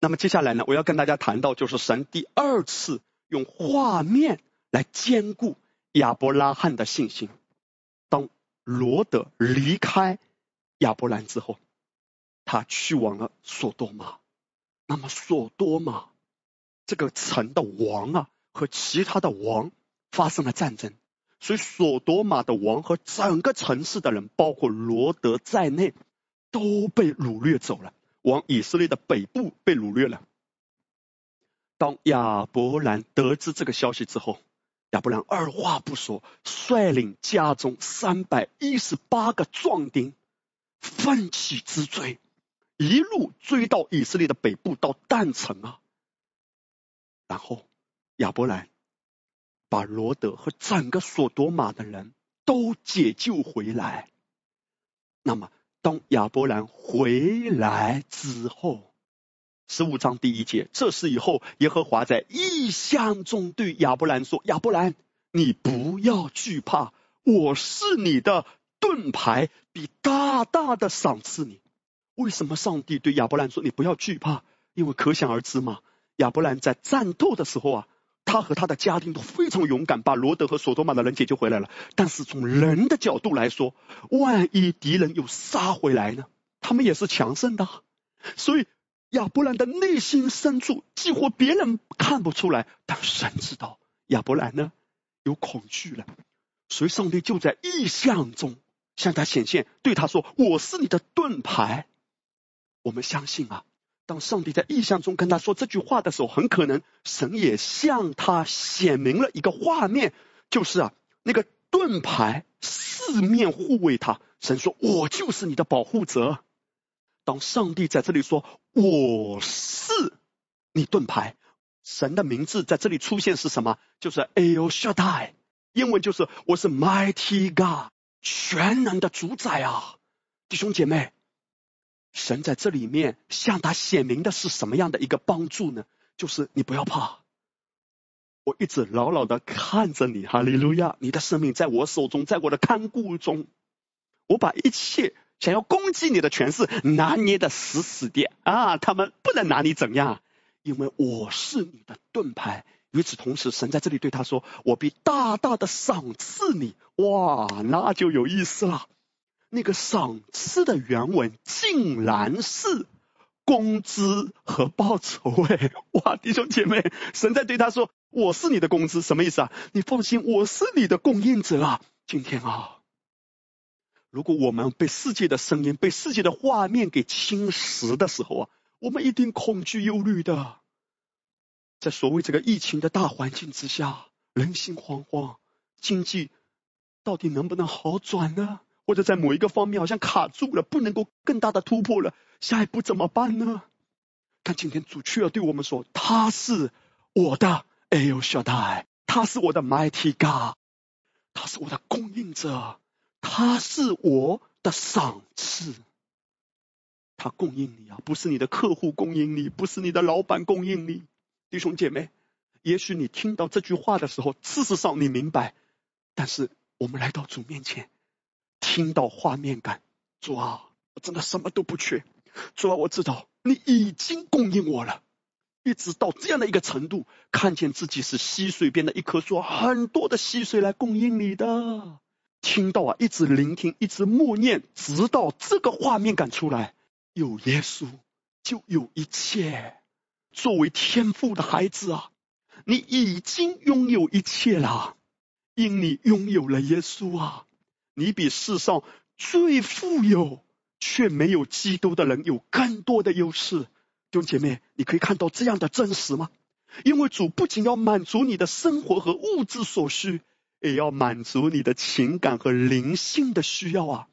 那么接下来呢，我要跟大家谈到，就是神第二次用画面来兼顾亚伯拉罕的信心。罗德离开亚伯兰之后，他去往了索多玛。那么索多玛这个城的王啊，和其他的王发生了战争，所以索多玛的王和整个城市的人，包括罗德在内。都被掳掠走了，往以色列的北部被掳掠了。当亚伯兰得知这个消息之后，亚伯兰二话不说，率领家中三百一十八个壮丁，奋起直追，一路追到以色列的北部，到但城啊。然后亚伯兰把罗德和整个索多玛的人都解救回来。那么。当亚伯兰回来之后，十五章第一节，这是以后，耶和华在异象中对亚伯兰说：“亚伯兰，你不要惧怕，我是你的盾牌，比大大的赏赐你。”为什么上帝对亚伯兰说：“你不要惧怕？”因为可想而知嘛，亚伯兰在战斗的时候啊。他和他的家庭都非常勇敢，把罗德和索多玛的人解救回来了。但是从人的角度来说，万一敌人又杀回来呢？他们也是强盛的。所以亚伯兰的内心深处，几乎别人看不出来，但神知道亚伯兰呢有恐惧了。所以上帝就在意象中向他显现，对他说：“我是你的盾牌。”我们相信啊。当上帝在意象中跟他说这句话的时候，很可能神也向他显明了一个画面，就是啊，那个盾牌四面护卫他。神说：“我就是你的保护者。”当上帝在这里说：“我是你盾牌。”神的名字在这里出现是什么？就是 El Shaddai，英文就是我是 Mighty God，全能的主宰啊，弟兄姐妹。神在这里面向他显明的是什么样的一个帮助呢？就是你不要怕，我一直牢牢的看着你，哈利路亚！你的生命在我手中，在我的看顾中，我把一切想要攻击你的权势拿捏的死死的啊！他们不能拿你怎样，因为我是你的盾牌。与此同时，神在这里对他说：“我必大大的赏赐你。”哇，那就有意思了。那个赏赐的原文竟然是工资和报酬哎！哇，弟兄姐妹，神在对他说：“我是你的工资，什么意思啊？你放心，我是你的供应者啊！今天啊，如果我们被世界的声音、被世界的画面给侵蚀的时候啊，我们一定恐惧忧虑的。在所谓这个疫情的大环境之下，人心惶惶，经济到底能不能好转呢？或者在某一个方面好像卡住了，不能够更大的突破了，下一步怎么办呢？但今天主却要对我们说，他是我的 El Shaddai，他是我的 Mighty God，他是我的供应者，他是我的赏赐，他供应你啊，不是你的客户供应你，不是你的老板供应你，弟兄姐妹，也许你听到这句话的时候，事实上你明白，但是我们来到主面前，听到画面感，主啊，我真的什么都不缺，主啊，我知道你已经供应我了，一直到这样的一个程度，看见自己是溪水边的一棵树，很多的溪水来供应你的。听到啊，一直聆听，一直默念，直到这个画面感出来，有耶稣就有一切。作为天父的孩子啊，你已经拥有一切了，因你拥有了耶稣啊，你比世上最富有却没有基督的人有更多的优势。弟兄姐妹，你可以看到这样的真实吗？因为主不仅要满足你的生活和物质所需。也要满足你的情感和灵性的需要啊！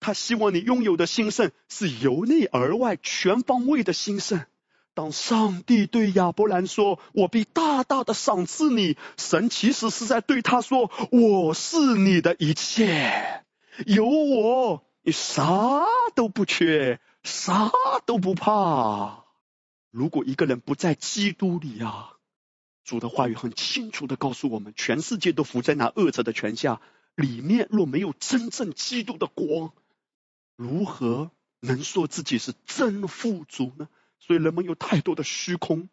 他希望你拥有的兴盛是由内而外、全方位的兴盛。当上帝对亚伯兰说：“我必大大的赏赐你。”神其实是在对他说：“我是你的一切，有我，你啥都不缺，啥都不怕。”如果一个人不在基督里啊，主的话语很清楚的告诉我们，全世界都伏在那恶者的权下，里面若没有真正基督的光，如何能说自己是真富足呢？所以人们有太多的虚空，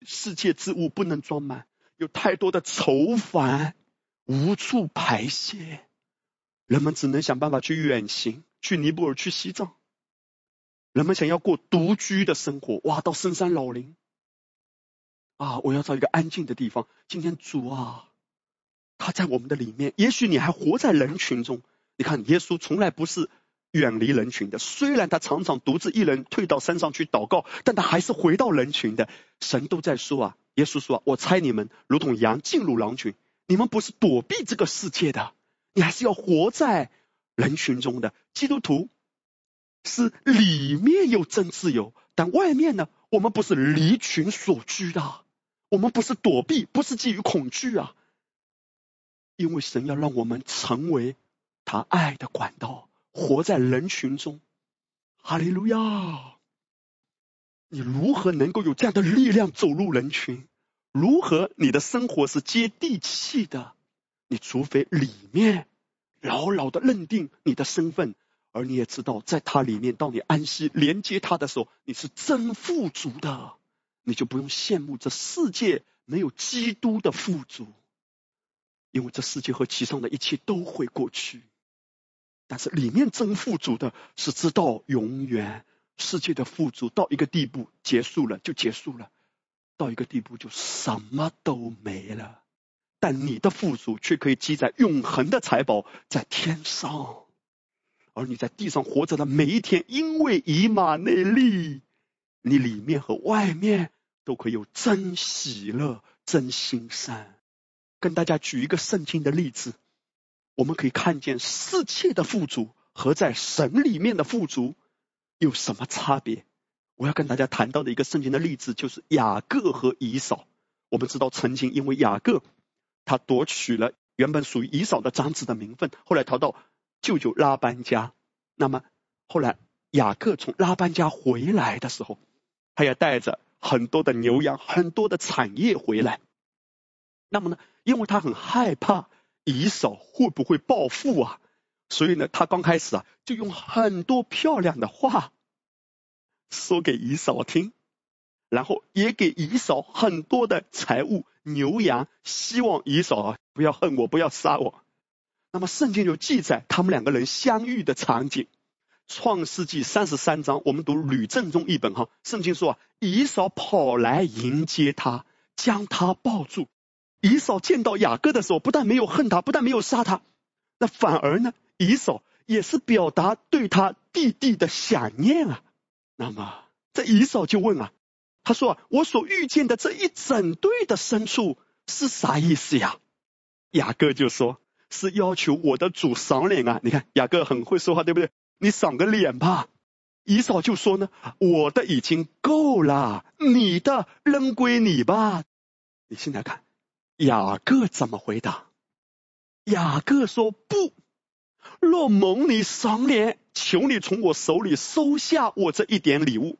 世界之物不能装满，有太多的愁烦无处排泄，人们只能想办法去远行，去尼泊尔，去西藏。人们想要过独居的生活，哇，到深山老林。啊！我要找一个安静的地方。今天主啊，他在我们的里面。也许你还活在人群中。你看，耶稣从来不是远离人群的。虽然他常常独自一人退到山上去祷告，但他还是回到人群的。神都在说啊，耶稣说啊：“我猜你们如同羊进入狼群，你们不是躲避这个世界的，你还是要活在人群中的。”基督徒是里面有真自由，但外面呢，我们不是离群所居的。我们不是躲避，不是基于恐惧啊，因为神要让我们成为他爱的管道，活在人群中。哈利路亚！你如何能够有这样的力量走入人群？如何你的生活是接地气的？你除非里面牢牢的认定你的身份，而你也知道，在他里面，当你安息连接他的时候，你是真富足的。你就不用羡慕这世界没有基督的富足，因为这世界和其上的一切都会过去。但是里面真富足的是知道永远世界的富足到一个地步结束了就结束了，到一个地步就什么都没了。但你的富足却可以积在永恒的财宝在天上，而你在地上活着的每一天，因为以马内利，你里面和外面。都可以有真喜乐、真心善。跟大家举一个圣经的例子，我们可以看见世界的富足和在神里面的富足有什么差别。我要跟大家谈到的一个圣经的例子，就是雅各和以扫。我们知道，曾经因为雅各他夺取了原本属于以扫的长子的名分，后来逃到舅舅拉班家。那么后来雅各从拉班家回来的时候，他也带着。很多的牛羊，很多的产业回来。那么呢，因为他很害怕以扫会不会暴富啊，所以呢，他刚开始啊，就用很多漂亮的话说给以扫听，然后也给以扫很多的财物、牛羊，希望以扫啊不要恨我，不要杀我。那么圣经就记载他们两个人相遇的场景。创世纪三十三章，我们读吕正中译本哈。圣经说啊，以扫跑来迎接他，将他抱住。以扫见到雅各的时候，不但没有恨他，不但没有杀他，那反而呢，以扫也是表达对他弟弟的想念啊。那么这以扫就问啊，他说啊，我所遇见的这一整队的牲畜是啥意思呀？雅各就说，是要求我的主赏脸啊。你看雅各很会说话，对不对？你赏个脸吧，以扫就说呢，我的已经够了，你的扔归你吧。你现在看雅各怎么回答？雅各说不，若蒙你赏脸，求你从我手里收下我这一点礼物，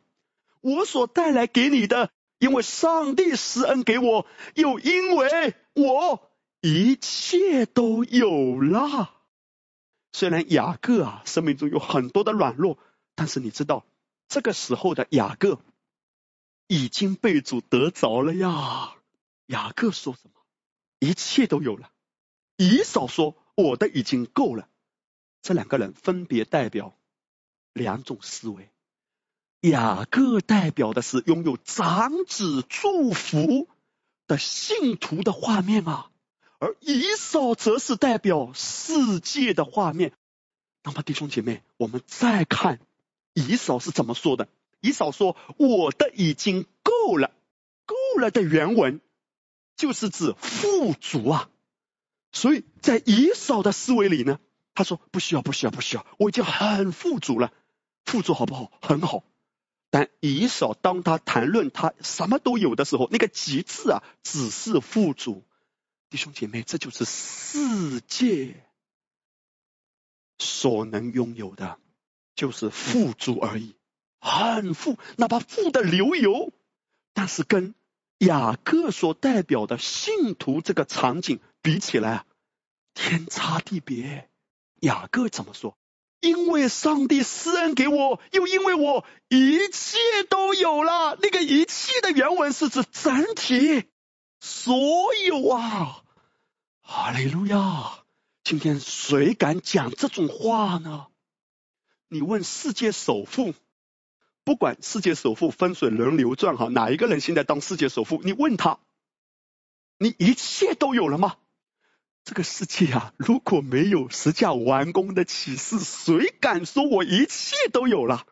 我所带来给你的因为上帝施恩给我，又因为我一切都有了。虽然雅各啊生命中有很多的软弱，但是你知道，这个时候的雅各已经被主得着了呀。雅各说什么？一切都有了。以扫说：“我的已经够了。”这两个人分别代表两种思维。雅各代表的是拥有长子祝福的信徒的画面啊，而以扫则是代表世界的画面。那么弟兄姐妹，我们再看以扫是怎么说的？以扫说：“我的已经够了。”够了的原文就是指富足啊。所以在以扫的思维里呢，他说：“不需要，不需要，不需要，我已经很富足了。富足好不好？很好。”但以扫当他谈论他什么都有的时候，那个极致啊，只是富足。弟兄姐妹，这就是世界所能拥有的，就是富足而已，很富，哪怕富的流油。但是跟雅各所代表的信徒这个场景比起来，天差地别。雅各怎么说？因为上帝施恩给我，又因为我一切都有了。那个一切的原文是指整体，所有啊！哈利路亚！今天谁敢讲这种话呢？你问世界首富，不管世界首富风水轮流转哈，哪一个人现在当世界首富？你问他，你一切都有了吗？这个世界啊，如果没有十架完工的启示，谁敢说我一切都有了？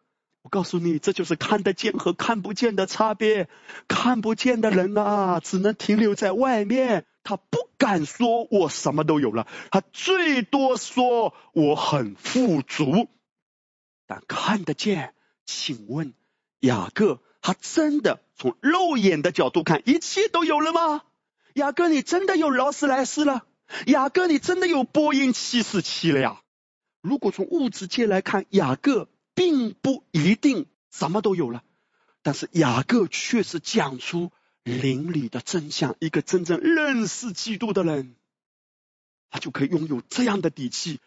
我告诉你，这就是看得见和看不见的差别。看不见的人啊，只能停留在外面，他不敢说我什么都有了，他最多说我很富足。但看得见，请问雅各，他真的从肉眼的角度看，一切都有了吗？雅各，你真的有劳斯莱斯了？雅各，你真的有波音七四七了呀？如果从物质界来看，雅各并不一定什么都有了，但是雅各却是讲出灵里的真相。一个真正认识基督的人，他就可以拥有这样的底气。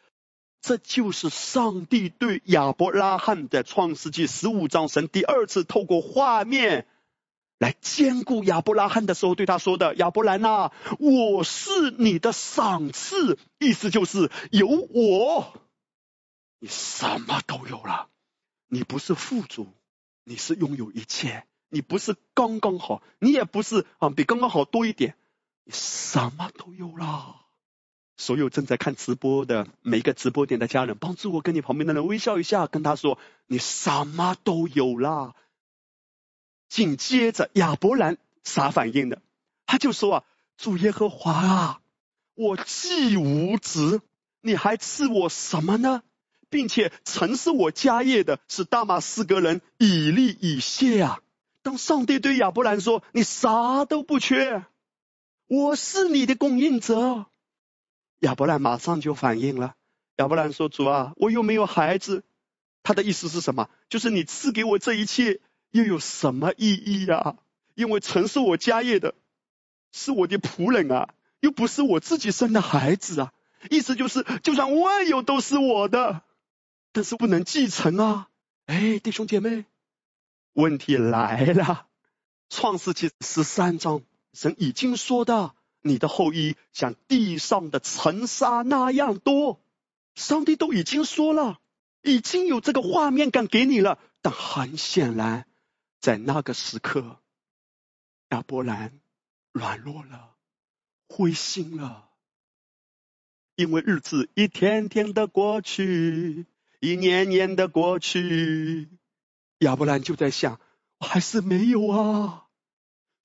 这就是上帝对亚伯拉罕的创世纪十五章神第二次透过画面。来兼顾亚伯拉罕的时候，对他说的：“亚伯兰呐，我是你的赏赐，意思就是有我，你什么都有了。你不是富足，你是拥有一切。你不是刚刚好，你也不是啊比刚刚好多一点，你什么都有了。所有正在看直播的每一个直播点的家人，帮助我跟你旁边的人微笑一下，跟他说：你什么都有了。”紧接着亚伯兰啥反应的？他就说啊，主耶和华啊，我既无子，你还赐我什么呢？并且曾是我家业的是大马士革人以利以谢啊。当上帝对亚伯兰说你啥都不缺，我是你的供应者，亚伯兰马上就反应了。亚伯兰说主啊，我又没有孩子。他的意思是什么？就是你赐给我这一切。又有什么意义呀？因为曾是我家业的，是我的仆人啊，又不是我自己生的孩子啊。意思就是，就算万有都是我的，但是不能继承啊。哎，弟兄姐妹，问题来了。创世纪十三章，神已经说的，你的后裔像地上的尘沙那样多。上帝都已经说了，已经有这个画面感给你了，但很显然。在那个时刻，亚伯兰软弱了，灰心了，因为日子一天天的过去，一年年的过去，亚伯兰就在想，还是没有啊。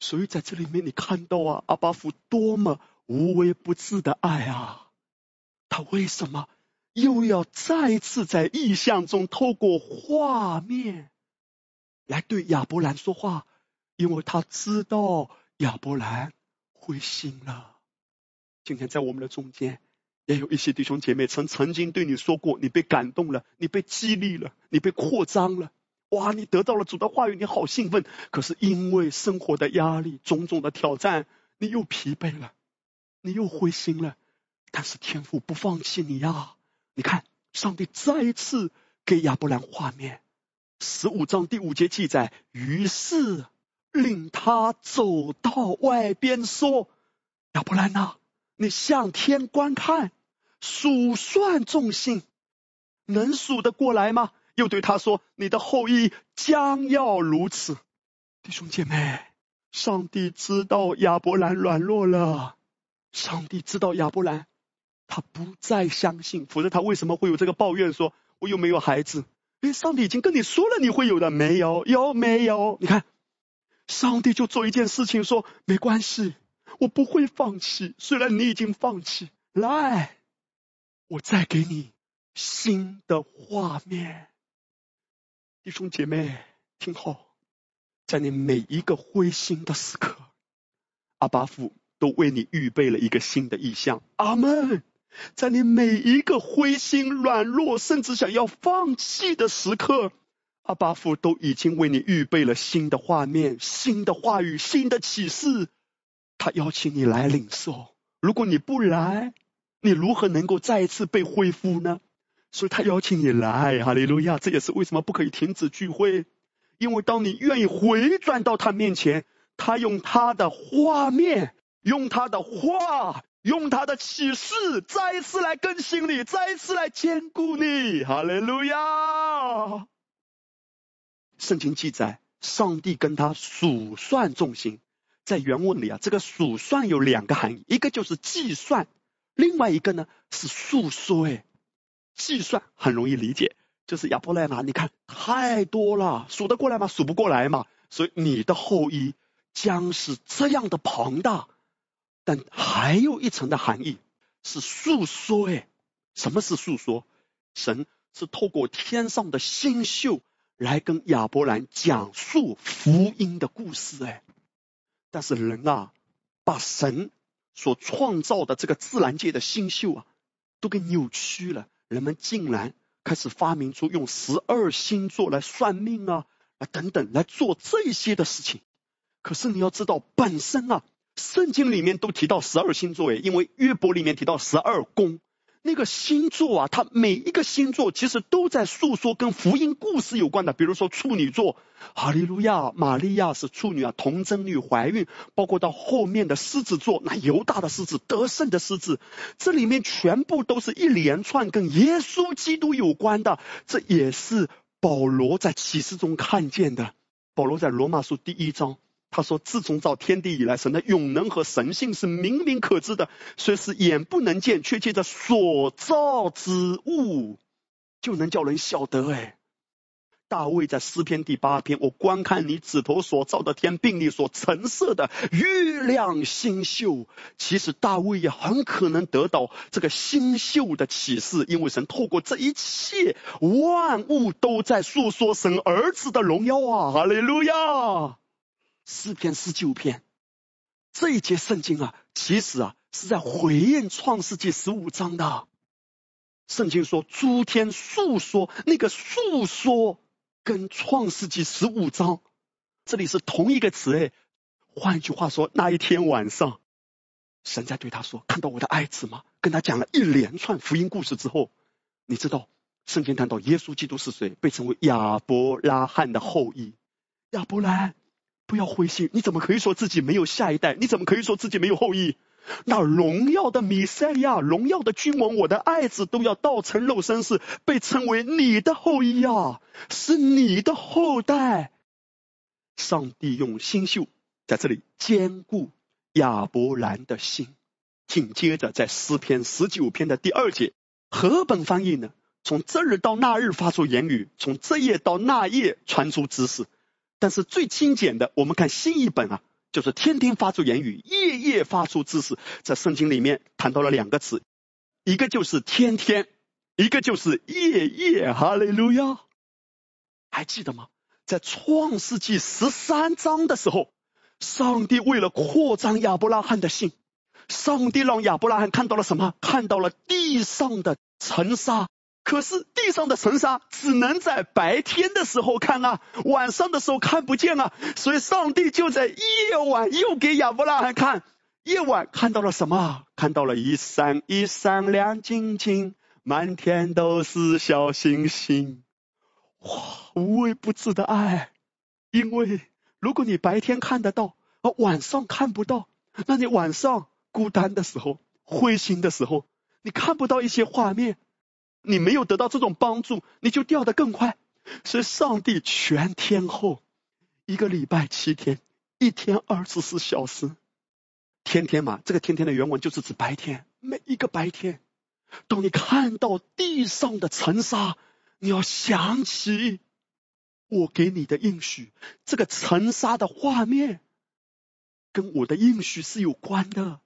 所以在这里面，你看到啊，阿巴夫多么无微不至的爱啊！他为什么又要再次在意象中透过画面？来对亚伯兰说话，因为他知道亚伯兰灰心了。今天在我们的中间，也有一些弟兄姐妹曾曾经对你说过，你被感动了，你被激励了，你被扩张了。哇，你得到了主的话语，你好兴奋。可是因为生活的压力、种种的挑战，你又疲惫了，你又灰心了。但是天父不放弃你呀！你看，上帝再一次给亚伯兰画面，十五章第五节记载，于是令他走到外边说：“亚伯兰呐，你向天观看，数算众星，能数得过来吗？”又对他说：“你的后裔将要如此。”弟兄姐妹，上帝知道亚伯兰软弱了，上帝知道亚伯兰，他不再相信，否则他为什么会有这个抱怨？说我又没有孩子？哎，上帝已经跟你说了，你会有的，没有，有没有？你看，上帝就做一件事情，说没关系，我不会放弃，虽然你已经放弃，来，我再给你新的画面。弟兄姐妹，听好，在你每一个灰心的时刻，阿巴父都为你预备了一个新的意象。阿门。在你每一个灰心、软弱，甚至想要放弃的时刻，阿巴父都已经为你预备了新的画面、新的话语、新的启示。他邀请你来领受。如果你不来，你如何能够再一次被恢复呢？所以他邀请你来，哈利路亚！这也是为什么不可以停止聚会，因为当你愿意回转到他面前，他用他的画面，用他的话，用他的启示，再一次来更新你，再一次来兼顾你，哈利路亚！圣经记载，上帝跟他数算众星，在原文里啊，这个数算有两个含义，一个就是计算，另外一个呢是诉说，哎。计算很容易理解，就是亚伯拉罕，你看太多了，数得过来吗？数不过来嘛。所以你的后裔将是这样的庞大。但还有一层的含义是诉说，哎，什么是诉说？神是透过天上的星宿来跟亚伯兰讲述福音的故事，哎。但是人啊，把神所创造的这个自然界的星宿啊，都给扭曲了。人们竟然开始发明出用十二星座来算命啊啊等等来做这些的事情。可是你要知道，本身啊，圣经里面都提到十二星座诶，因为约伯里面提到十二宫。那个星座啊，它每一个星座其实都在诉说跟福音故事有关的。比如说处女座，哈利路亚，玛利亚是处女啊，童贞女怀孕，包括到后面的狮子座，那犹大的狮子，得胜的狮子，这里面全部都是一连串跟耶稣基督有关的。这也是保罗在启示中看见的。保罗在罗马书第一章。他说：“自从造天地以来，神的永能和神性是明明可知的，虽是眼不能见，却借着所造之物就能叫人晓得。”哎，大卫在诗篇第八篇，我观看你指头所造的天，并你所陈设的月亮星宿。其实大卫也很可能得到这个星宿的启示，因为神透过这一切万物都在诉说神儿子的荣耀啊！哈利路亚。四篇十九篇这一节圣经啊，其实啊是在回应创世纪十五章的。圣经说诸天诉说，那个诉说跟创世纪十五章这里是同一个词诶。换一句话说，那一天晚上，神在对他说：“看到我的爱子吗？”跟他讲了一连串福音故事之后，你知道圣经谈到耶稣基督是谁？被称为亚伯拉罕的后裔，亚伯兰。不要灰心，你怎么可以说自己没有下一代？你怎么可以说自己没有后裔？那荣耀的弥赛亚，荣耀的君王，我的爱子都要道成肉身，是被称为你的后裔啊，是你的后代。上帝用星宿在这里兼顾亚伯兰的心。紧接着在诗篇十九篇的第二节，何本翻译呢？从这日到那日发出言语，从这夜到那夜传出知识。但是最精简的，我们看新译本啊，就是天天发出言语，夜夜发出知识。在圣经里面谈到了两个词，一个就是天天，一个就是夜夜。哈利路亚！还记得吗？在创世纪十三章的时候，上帝为了扩张亚伯拉罕的信，上帝让亚伯拉罕看到了什么？看到了地上的尘沙，可是地上的尘沙只能在白天的时候看啊，晚上的时候看不见啊，所以上帝就在夜晚又给亚伯拉罕看，夜晚看到了什么？看到了一闪一闪亮晶晶，满天都是小星星，哇，无微不至的爱。因为如果你白天看得到，而晚上看不到，那你晚上孤单的时候、灰心的时候，你看不到一些画面。你没有得到这种帮助，你就掉得更快。所以上帝全天候，一个礼拜七天，一天二十四小时，天天嘛，这个天天的原文就是指白天，每一个白天。当你看到地上的尘沙，你要想起我给你的应许，这个尘沙的画面跟我的应许是有关的。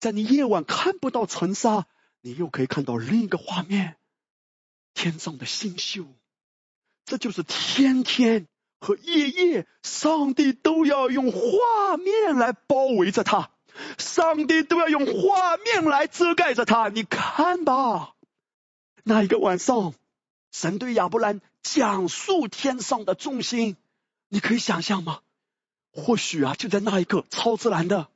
在你夜晚看不到尘沙。你又可以看到另一个画面，天上的星宿，这就是天天和夜夜，上帝都要用画面来包围着他，上帝都要用画面来遮盖着他。你看吧，那一个晚上，神对亚伯兰讲述天上的众星，你可以想象吗？或许啊，就在那一刻，超自然的。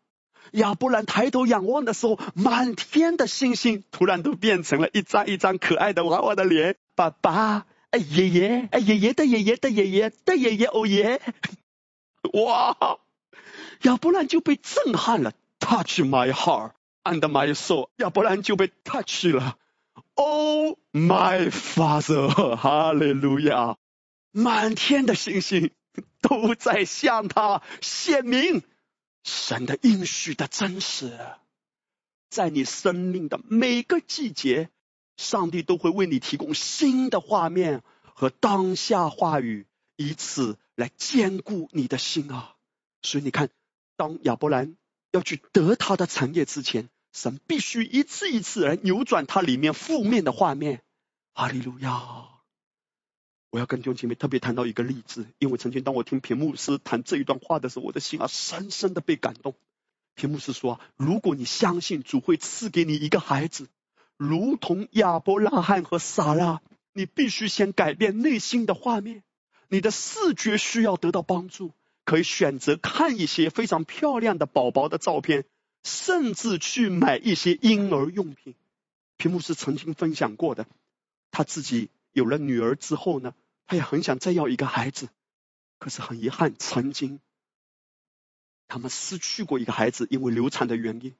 亚伯兰抬头仰望的时候，满天的星星突然都变成了一张一张可爱的娃娃的脸。爸爸，哎爷爷，哎爷爷的爷爷的爷爷的爷爷哦耶！哇，亚伯兰就被震撼了，touch my heart and my soul。亚伯兰就被 touch 了，Oh my father，哈利路亚！满天的星星都在向他显明。神的应许的真实，在你生命的每个季节，上帝都会为你提供新的画面和当下话语，以此来兼顾你的心啊！所以你看，当亚伯兰要去得他的产业之前，神必须一次一次来扭转他里面负面的画面。哈利路亚！我要跟弟兄姐妹特别谈到一个例子，因为曾经当我听平牧师谈这一段话的时候，我的心啊深深的被感动。平牧师说：“如果你相信主会赐给你一个孩子，如同亚伯拉罕和撒拉，你必须先改变内心的画面。你的视觉需要得到帮助，可以选择看一些非常漂亮的宝宝的照片，甚至去买一些婴儿用品。”平牧师曾经分享过的，他自己有了女儿之后呢。他也很想再要一个孩子，可是很遗憾，曾经他们失去过一个孩子，因为流产的原因。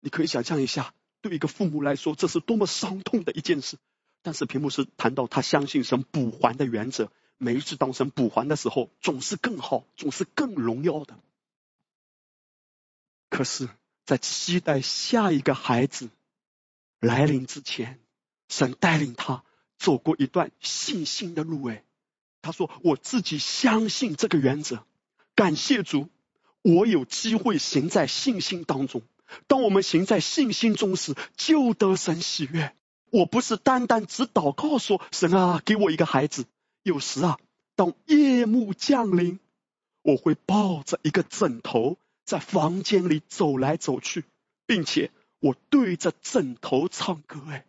你可以想象一下，对一个父母来说，这是多么伤痛的一件事。但是屏幕是谈到他相信神补还的原则，每一次当神补还的时候，总是更好，总是更荣耀的。可是，在期待下一个孩子来临之前，神带领他走过一段信心的路，哎。他说：“我自己相信这个原则，感谢主，我有机会行在信心当中。当我们行在信心中时，就得神喜悦。我不是单单只祷告说神啊，给我一个孩子。有时啊，当夜幕降临，我会抱着一个枕头在房间里走来走去，并且我对着枕头唱歌。哎，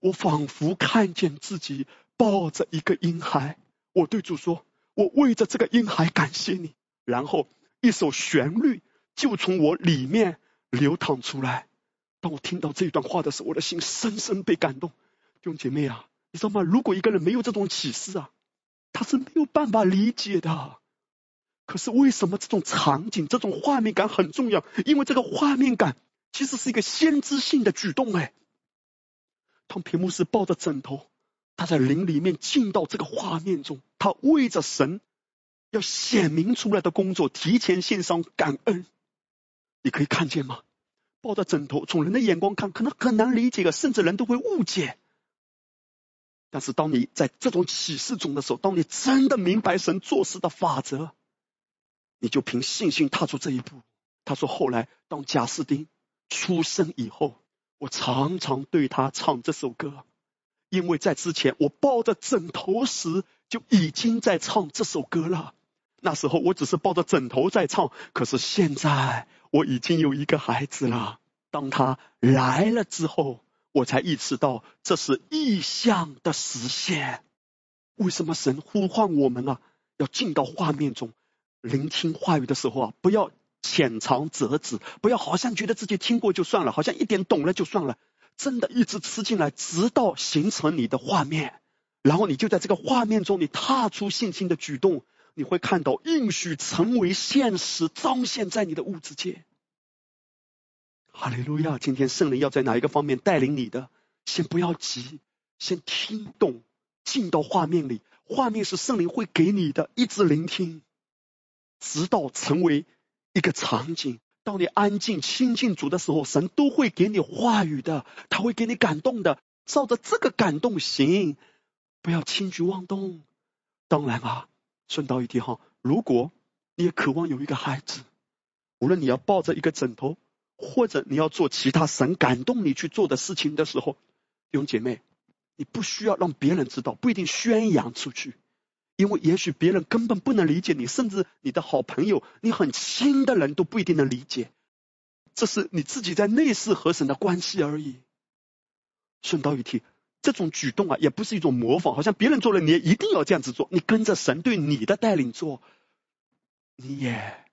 我仿佛看见自己抱着一个婴孩。”我对主说：“我为着这个婴孩感谢你。”然后一首旋律就从我里面流淌出来。当我听到这一段话的时候，我的心深深被感动。弟兄姐妹啊，你知道吗？如果一个人没有这种启示啊，他是没有办法理解的。可是为什么这种场景、这种画面感很重要？因为这个画面感其实是一个先知性的举动。哎，当屏幕是抱着枕头。他在灵里面进到这个画面中，他为着神要显明出来的工作提前献上感恩。你可以看见吗？抱着枕头，从人的眼光看，可能很难理解的，甚至人都会误解。但是当你在这种启示中的时候，当你真的明白神做事的法则，你就凭信心踏出这一步。他说：“后来当贾斯丁出生以后，我常常对他唱这首歌。”因为在之前我抱着枕头时就已经在唱这首歌了，那时候我只是抱着枕头在唱，可是现在我已经有一个孩子了。当他来了之后，我才意识到这是意象的实现。为什么神呼唤我们啊？要进到画面中，聆听话语的时候啊，不要浅尝辄止，不要好像觉得自己听过就算了，好像一点懂了就算了。真的一直吃进来，直到形成你的画面，然后你就在这个画面中，你踏出信心的举动，你会看到应许成为现实，彰显在你的物质界。哈利路亚！今天圣灵要在哪一个方面带领你的？先不要急，先听懂，进到画面里。画面是圣灵会给你的，一直聆听，直到成为一个场景。当你安静亲近主的时候，神都会给你话语的，他会给你感动的。照着这个感动行，不要轻举妄动。当然啊，顺道一提哈，如果你也渴望有一个孩子，无论你要抱着一个枕头，或者你要做其他神感动你去做的事情的时候，弟兄姐妹，你不需要让别人知道，不一定宣扬出去。因为也许别人根本不能理解你，甚至你的好朋友、你很亲的人都不一定能理解。这是你自己在内室和神的关系而已。顺道一提，这种举动啊，也不是一种模仿，好像别人做了，你也一定要这样子做。你跟着神对你的带领做，你也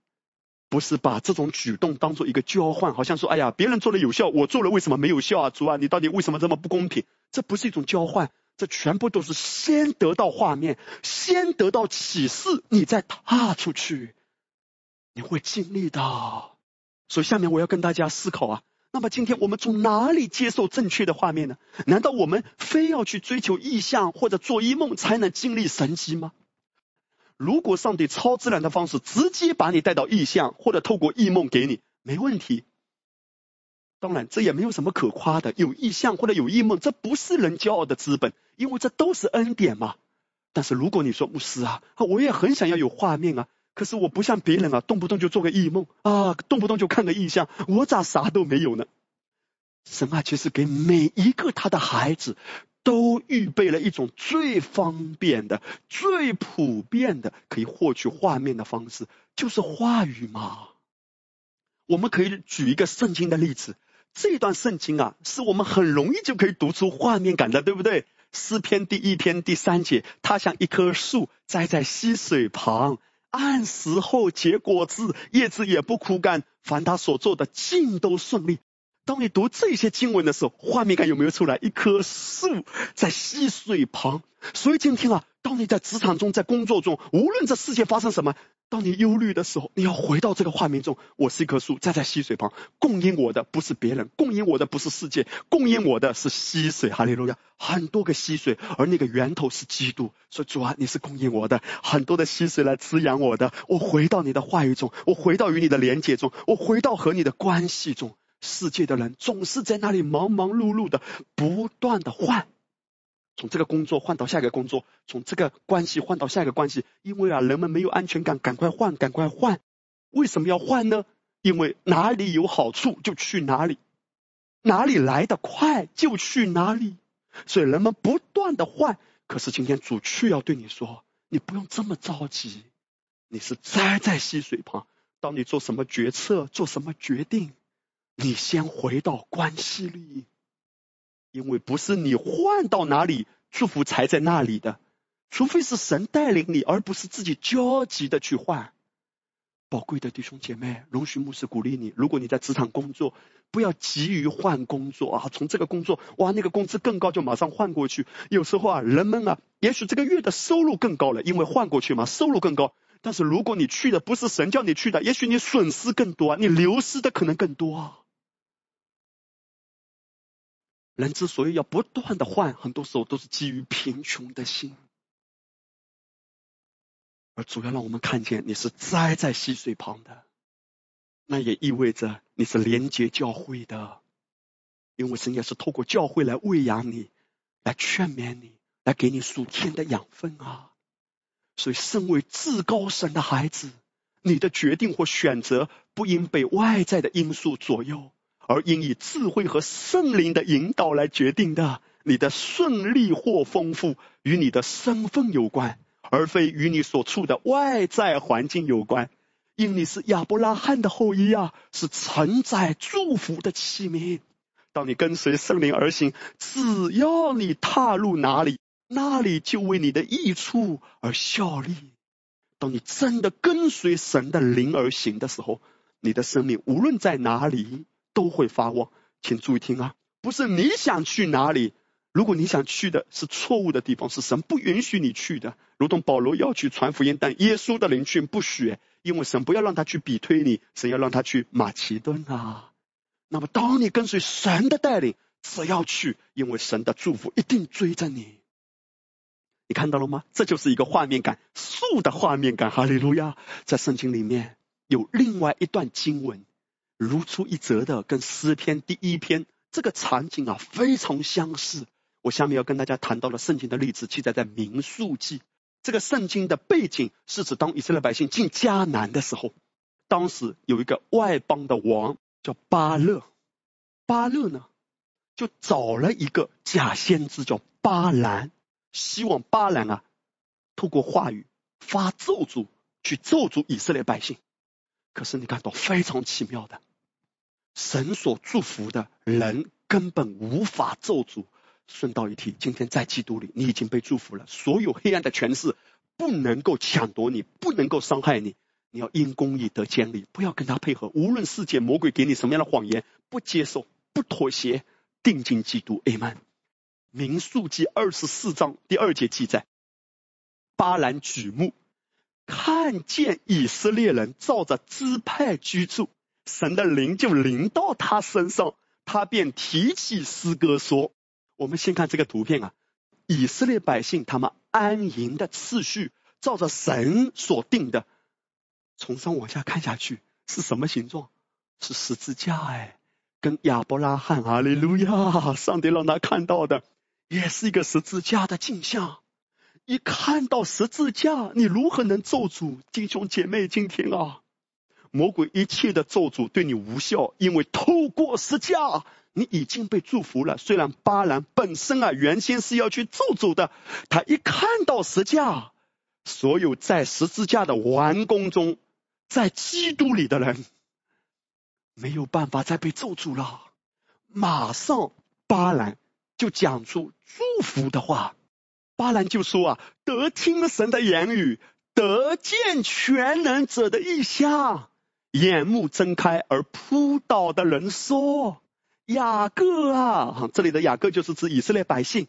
不是把这种举动当做一个交换，好像说，哎呀，别人做了有效，我做了为什么没有效啊？主啊，你到底为什么这么不公平？这不是一种交换。这全部都是先得到画面，先得到启示，你再踏出去，你会经历的。所以下面我要跟大家思考啊，那么今天我们从哪里接受正确的画面呢？难道我们非要去追求意象或者做一梦才能经历神迹吗？如果上帝超自然的方式直接把你带到意象，或者透过异梦给你，没问题。当然，这也没有什么可夸的。有意向或者有异梦，这不是人骄傲的资本，因为这都是恩典嘛。但是如果你说牧师啊，我也很想要有画面啊，可是我不像别人啊，动不动就做个异梦啊，动不动就看个意象，我咋啥都没有呢？神啊，其实给每一个他的孩子都预备了一种最方便的、最普遍的可以获取画面的方式，就是话语嘛。我们可以举一个圣经的例子。这段圣经啊，是我们很容易就可以读出画面感的，对不对？诗篇第一篇第三节，他像一棵树栽在溪水旁，按时候结果子，叶子也不枯干，凡他所做的尽都顺利。当你读这些经文的时候，画面感有没有出来？一棵树在溪水旁，所以今天啊，当你在职场中、在工作中，无论这世界发生什么。当你忧虑的时候，你要回到这个画面中。我是一棵树，站在溪水旁，供应我的不是别人，供应我的不是世界，供应我的是溪水。哈利路亚，很多个溪水，而那个源头是基督。说主啊，你是供应我的，很多的溪水来滋养我的。我回到你的话语中，我回到与你的连接中，我回到和你的关系中。世界的人总是在那里忙忙碌碌的，不断的换。从这个工作换到下一个工作，从这个关系换到下一个关系，因为啊，人们没有安全感，赶快换，赶快换。为什么要换呢？因为哪里有好处就去哪里，哪里来的快就去哪里，所以人们不断的换。可是今天主却要对你说，你不用这么着急，你是栽在溪水旁。当你做什么决策，做什么决定，你先回到关系里。因为不是你换到哪里，祝福才在那里的，除非是神带领你，而不是自己焦急的去换。宝贵的弟兄姐妹，容许牧师鼓励你：如果你在职场工作，不要急于换工作啊！从这个工作哇，那个工资更高就马上换过去。有时候啊，人们啊，也许这个月的收入更高了，因为换过去嘛，收入更高。但是如果你去的不是神叫你去的，也许你损失更多，你流失的可能更多啊。人之所以要不断的换，很多时候都是基于贫穷的心，而主要让我们看见你是栽在溪水旁的，那也意味着你是连接教会的，因为神也是透过教会来喂养你，来劝勉你，来给你属天的养分啊。所以，身为至高神的孩子，你的决定或选择不应被外在的因素左右。而应以智慧和圣灵的引导来决定的，你的顺利或丰富与你的身份有关，而非与你所处的外在环境有关。因你是亚伯拉罕的后裔啊，是承载祝福的器皿。当你跟随圣灵而行，只要你踏入哪里，那里就为你的益处而效力。当你真的跟随神的灵而行的时候，你的生命无论在哪里都会发光。请注意听啊，不是你想去哪里，如果你想去的是错误的地方，是神不允许你去的。如同保罗要去传福音，但耶稣的灵却不许，因为神不要让他去比推你，神要让他去马其顿啊。那么，当你跟随神的带领，只要去，因为神的祝福一定追着你。你看到了吗？这就是一个画面感，树的画面感。哈利路亚！在圣经里面有另外一段经文，如出一辙的，跟诗篇第一篇这个场景啊非常相似。我下面要跟大家谈到了圣经的例子，记载在民数记。这个圣经的背景是指当以色列百姓进迦南的时候，当时有一个外邦的王叫巴勒，巴勒呢就找了一个假先知叫巴兰。希望巴兰啊，透过话语发咒诅去咒诅以色列百姓。可是你看到非常奇妙的，神所祝福的人根本无法咒诅。顺道一提，今天在基督里，你已经被祝福了。所有黑暗的权势不能够抢夺你，不能够伤害你。你要因公义得坚立，不要跟他配合。无论世界魔鬼给你什么样的谎言，不接受，不妥协，定睛基督。Amen。民数记二十四章第二节记载，巴兰举目看见以色列人照着支派居住，神的灵就临到他身上，他便提起诗歌说：“我们先看这个图片啊，以色列百姓他们安营的次序，照着神所定的，从上往下看下去是什么形状？是十字架哎，跟亚伯拉罕哈利路亚，上帝让他看到的。”也是一个十字架的镜像。一看到十字架，你如何能咒诅弟兄姐妹？今天啊，魔鬼一切的咒诅对你无效，因为透过十架，你已经被祝福了。虽然巴兰本身啊，原先是要去咒诅的，他一看到十架，所有在十字架的完工中，在基督里的人，没有办法再被咒诅了。马上巴兰。就讲出祝福的话，巴兰就说啊，得听神的言语，得见全能者的意象，眼目睁开而扑倒的人说：“雅各啊，这里的雅各就是指以色列百姓。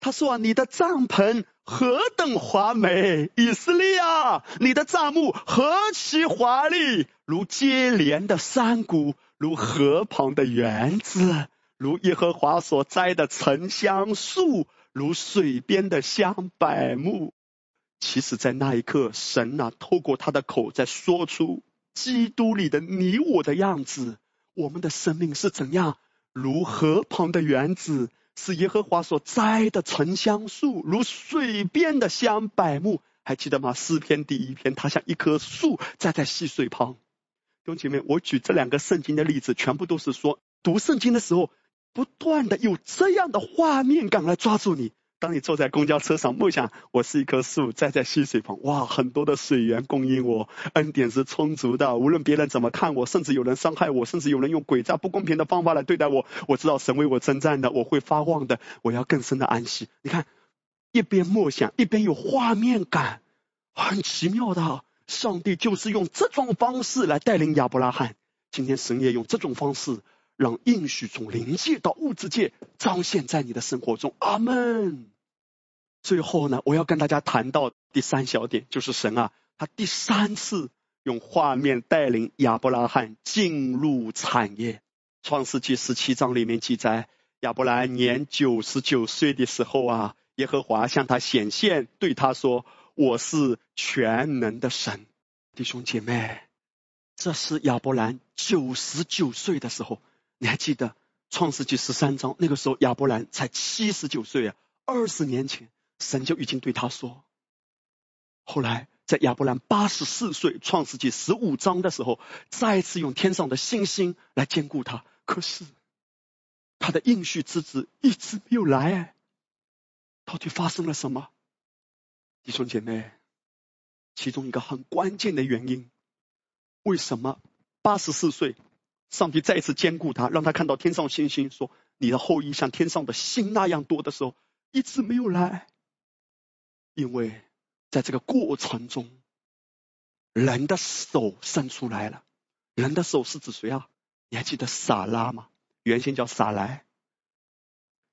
他说啊，你的帐篷何等华美，以色列啊，你的帐幕何其华丽，如接连的山谷，如河旁的园子。”如耶和华所栽的沉香树，如水边的香柏木。其实，在那一刻，神啊，透过他的口在说出基督里的你我的样子。我们的生命是怎样？如河旁的园子，是耶和华所栽的沉香树，如水边的香柏木。还记得吗？诗篇第一篇，它像一棵树栽在溪水旁。弟兄姐妹，我举这两个圣经的例子，全部都是说读圣经的时候。不断的有这样的画面感来抓住你。当你坐在公交车上，梦想我是一棵树，栽在溪水旁，哇，很多的水源供应我，恩典是充足的。无论别人怎么看我，甚至有人伤害我，甚至有人用诡诈不公平的方法来对待我，我知道神为我征战的，我会发旺的，我要更深的安息。你看，一边默想，一边有画面感，很奇妙的。上帝就是用这种方式来带领亚伯拉罕。今天神也用这种方式。让应许从灵界到物质界彰显在你的生活中，阿门。最后呢，我要跟大家谈到第三小点，就是神啊，他第三次用画面带领亚伯拉罕进入产业。创世纪十七章里面记载，亚伯兰年九十九岁的时候啊，耶和华向他显现，对他说：“我是全能的神。”弟兄姐妹，这是亚伯兰九十九岁的时候。你还记得创世纪十三章那个时候亚伯兰才七十九岁啊，二十年前神就已经对他说。后来在亚伯兰八十四岁创世纪十五章的时候，再次用天上的星星来兼顾他，可是他的应许之子一直没有来，到底发生了什么？弟兄姐妹，其中一个很关键的原因，为什么八十四岁？上帝再一次兼顾他，让他看到天上星星，说：“你的后裔像天上的星那样多的时候，一直没有来，因为在这个过程中，人的手伸出来了。人的手是指谁啊？你还记得撒拉吗？原先叫撒莱。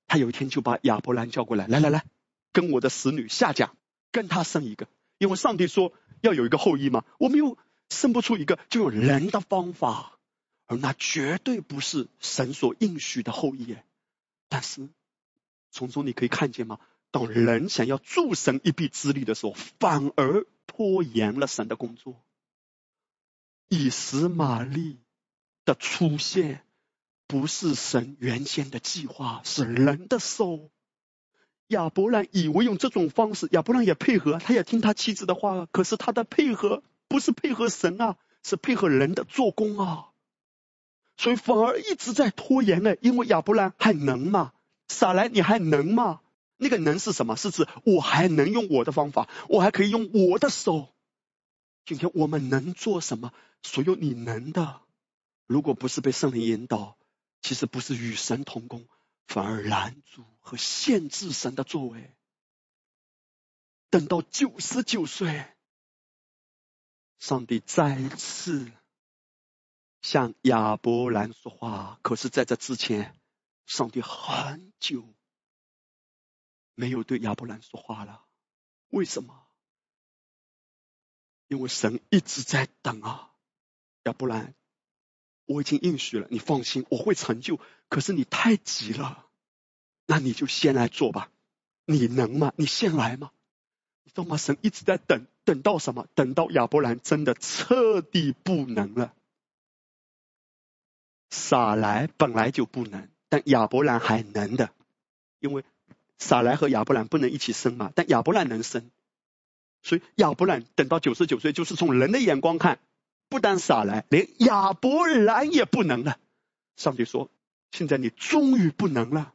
他有一天就把亚伯兰叫过来，来来来，跟我的使女下嫁，跟他生一个，因为上帝说要有一个后裔嘛，我们又生不出一个，就用人的方法，而那绝对不是神所应许的后裔。但是从中你可以看见吗？当人想要助神一臂之力的时候，反而拖延了神的工作。以实玛利的出现。不是神原先的计划，是人的手。亚伯兰以为用这种方式，亚伯兰也配合，他也听他妻子的话。可是他的配合不是配合神啊，是配合人的做工啊。所以反而一直在拖延呢。因为亚伯兰还能吗？撒来你还能吗？那个能是什么？是指我还能用我的方法，我还可以用我的手。今天我们能做什么？所有你能的，如果不是被圣灵引导。其实不是与神同工，反而拦阻和限制神的作为。等到九十九岁，上帝再次向亚伯兰说话。可是，在这之前，上帝很久没有对亚伯兰说话了。为什么？因为神一直在等啊，亚伯兰。我已经应许了，你放心，我会成就。可是你太急了，那你就先来做吧。你能吗？你先来吗？你知道吗？神一直在等，等到什么？等到亚伯兰真的彻底不能了。撒来本来就不能，但亚伯兰还能的，因为撒来和亚伯兰不能一起生嘛，但亚伯兰能生，所以亚伯兰等到九十九岁，就是从人的眼光看。不但撒来，连亚伯兰也不能了。上帝说：“现在你终于不能了。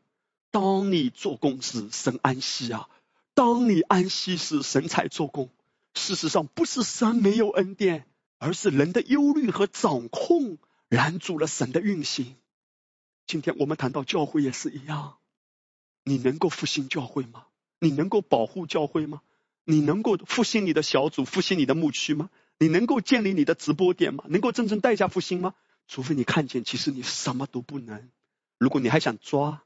当你做工时，神安息啊；当你安息时，神才做工。事实上，不是神没有恩典，而是人的忧虑和掌控拦住了神的运行。今天我们谈到教会也是一样，你能够复兴教会吗？你能够保护教会吗？你能够复兴你的小组、复兴你的牧区吗？”你能够建立你的直播点吗？能够真正代价复兴吗？除非你看见，其实你什么都不能。如果你还想抓，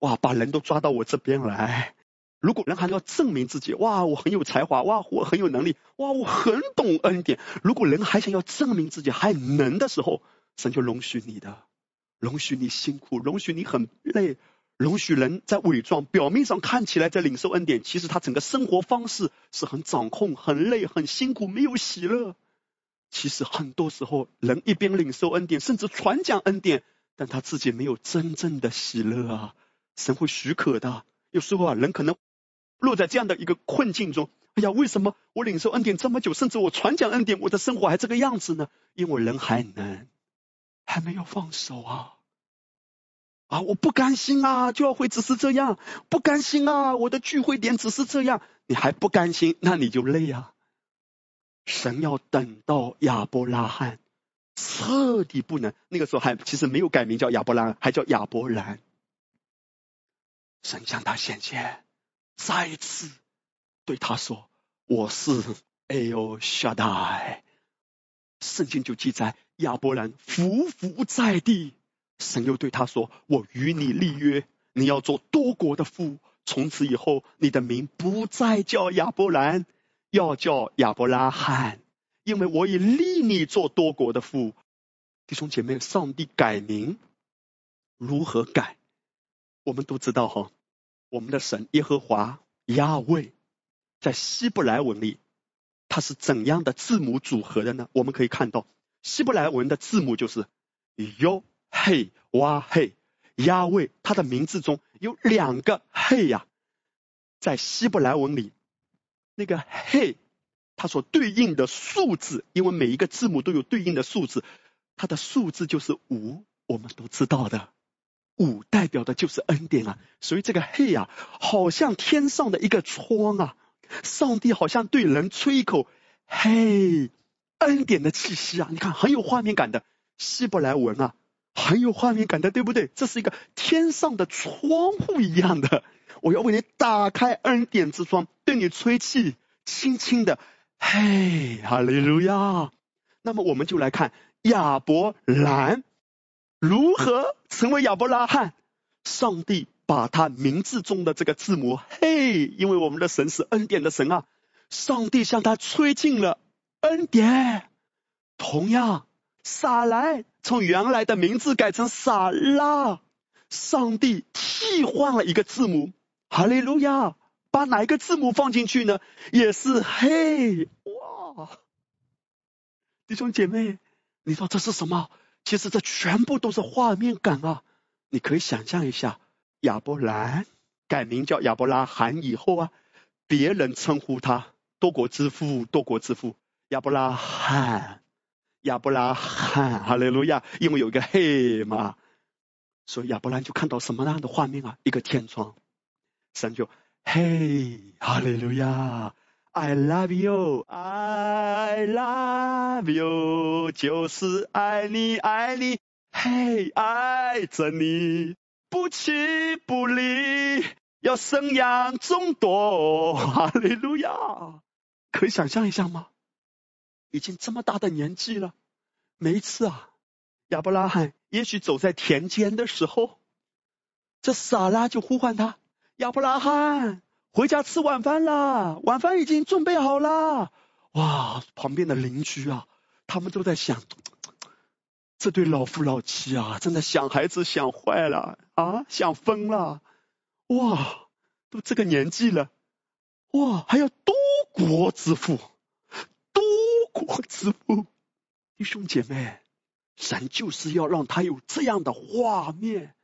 哇，把人都抓到我这边来。如果人还要证明自己，哇，我很有才华，哇，我很有能力，哇，我很懂恩典。如果人还想要证明自己还能的时候，神就容许你的，容许你辛苦，容许你很累。容许人在伪装，表面上看起来在领受恩典，其实他整个生活方式是很掌控、很累、很辛苦，没有喜乐。其实很多时候，人一边领受恩典，甚至传讲恩典，但他自己没有真正的喜乐啊。神会许可的。有时候啊，人可能落在这样的一个困境中。哎呀，为什么我领受恩典这么久，甚至我传讲恩典，我的生活还这个样子呢？因为人还能，还没有放手啊。啊！我不甘心啊！教会只是这样，不甘心啊！我的聚会点只是这样，你还不甘心，那你就累啊！神要等到亚伯拉罕彻底不能，那个时候还其实没有改名叫亚伯拉罕，还叫亚伯兰。神向他显现，再一次对他说：“我是哎呦夏代。”圣经就记载亚伯兰伏伏在地。神又对他说：“我与你立约，你要做多国的父。从此以后，你的名不再叫亚伯兰，要叫亚伯拉罕，因为我已立你做多国的父。”弟兄姐妹，上帝改名如何改？我们都知道哈。我们的神耶和华亚卫，在希伯来文里，它是怎样的字母组合的呢？我们可以看到，希伯来文的字母就是 y 嘿哇嘿，亚卫，他的名字中有两个嘿呀，在希伯来文里，那个嘿，它所对应的数字，因为每一个字母都有对应的数字，它的数字就是五，我们都知道的，五代表的就是恩典啊，所以这个嘿呀，好像天上的一个窗啊，上帝好像对人吹一口嘿，恩典的气息啊，你看很有画面感的。希伯来文啊。很有画面感的，对不对？这是一个天上的窗户一样的，我要为你打开恩典之窗，对你吹气，轻轻的，嘿，哈利路亚。那么我们就来看亚伯兰如何成为亚伯拉罕。上帝把他名字中的这个字母嘿，因为我们的神是恩典的神啊，上帝向他吹进了恩典。同样，撒来从原来的名字改成撒拉，上帝替换了一个字母，哈利路亚，把哪一个字母放进去呢？也是嘿，哇！弟兄姐妹，你说这是什么？其实这全部都是画面感啊！你可以想象一下，亚伯兰改名叫亚伯拉罕以后啊，别人称呼他多国之父，多国之父，亚伯拉罕，亚伯拉罕，哈利路亚！因为有一个嘿嘛，所以亚伯兰就看到什么样的画面啊？一个天窗，神就嘿，哈利路亚，I love you，I love you，就是爱你，爱你。嘿，爱着你，不弃不离，要生养众多。哈利路亚！可以想象一下吗？已经这么大的年纪了，每一次啊，亚伯拉罕也许走在田间的时候，这撒拉就呼唤他：“亚伯拉罕，回家吃晚饭了，晚饭已经准备好了。”哇，旁边的邻居啊，他们都在想。这对老夫老妻啊，真的想孩子想坏了啊，想疯了！哇，都这个年纪了，哇，还要多国之父，国之父，弟兄姐妹，神就是要让他有这样的画面。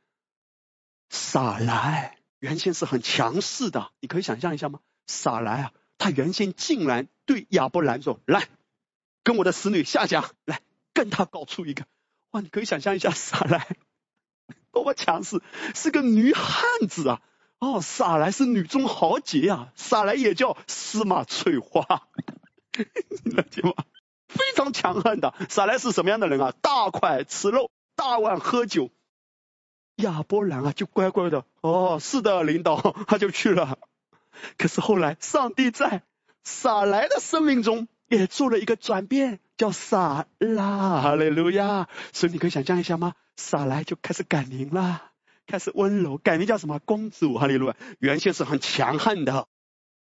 撒来原先是很强势的，你可以想象一下吗？撒来啊，他原先竟然对亚伯兰说：“来，跟我的使女下家来，跟他搞出一个。”哇，你可以想象一下，撒来多么强势，是个女汉子啊！哦，撒来是女中豪杰啊，撒来也叫司马翠花，了解吗？非常强悍的。撒来是什么样的人啊？大块吃肉，大碗喝酒。亚伯兰啊，就乖乖的。哦，是的，领导，他就去了。可是后来，上帝在撒来的生命中也做了一个转变。叫撒拉，哈利路亚！所以你可以想象一下吗？撒来就开始改名了，开始温柔，改名叫什么？公主，哈利路亚！原先是很强悍的，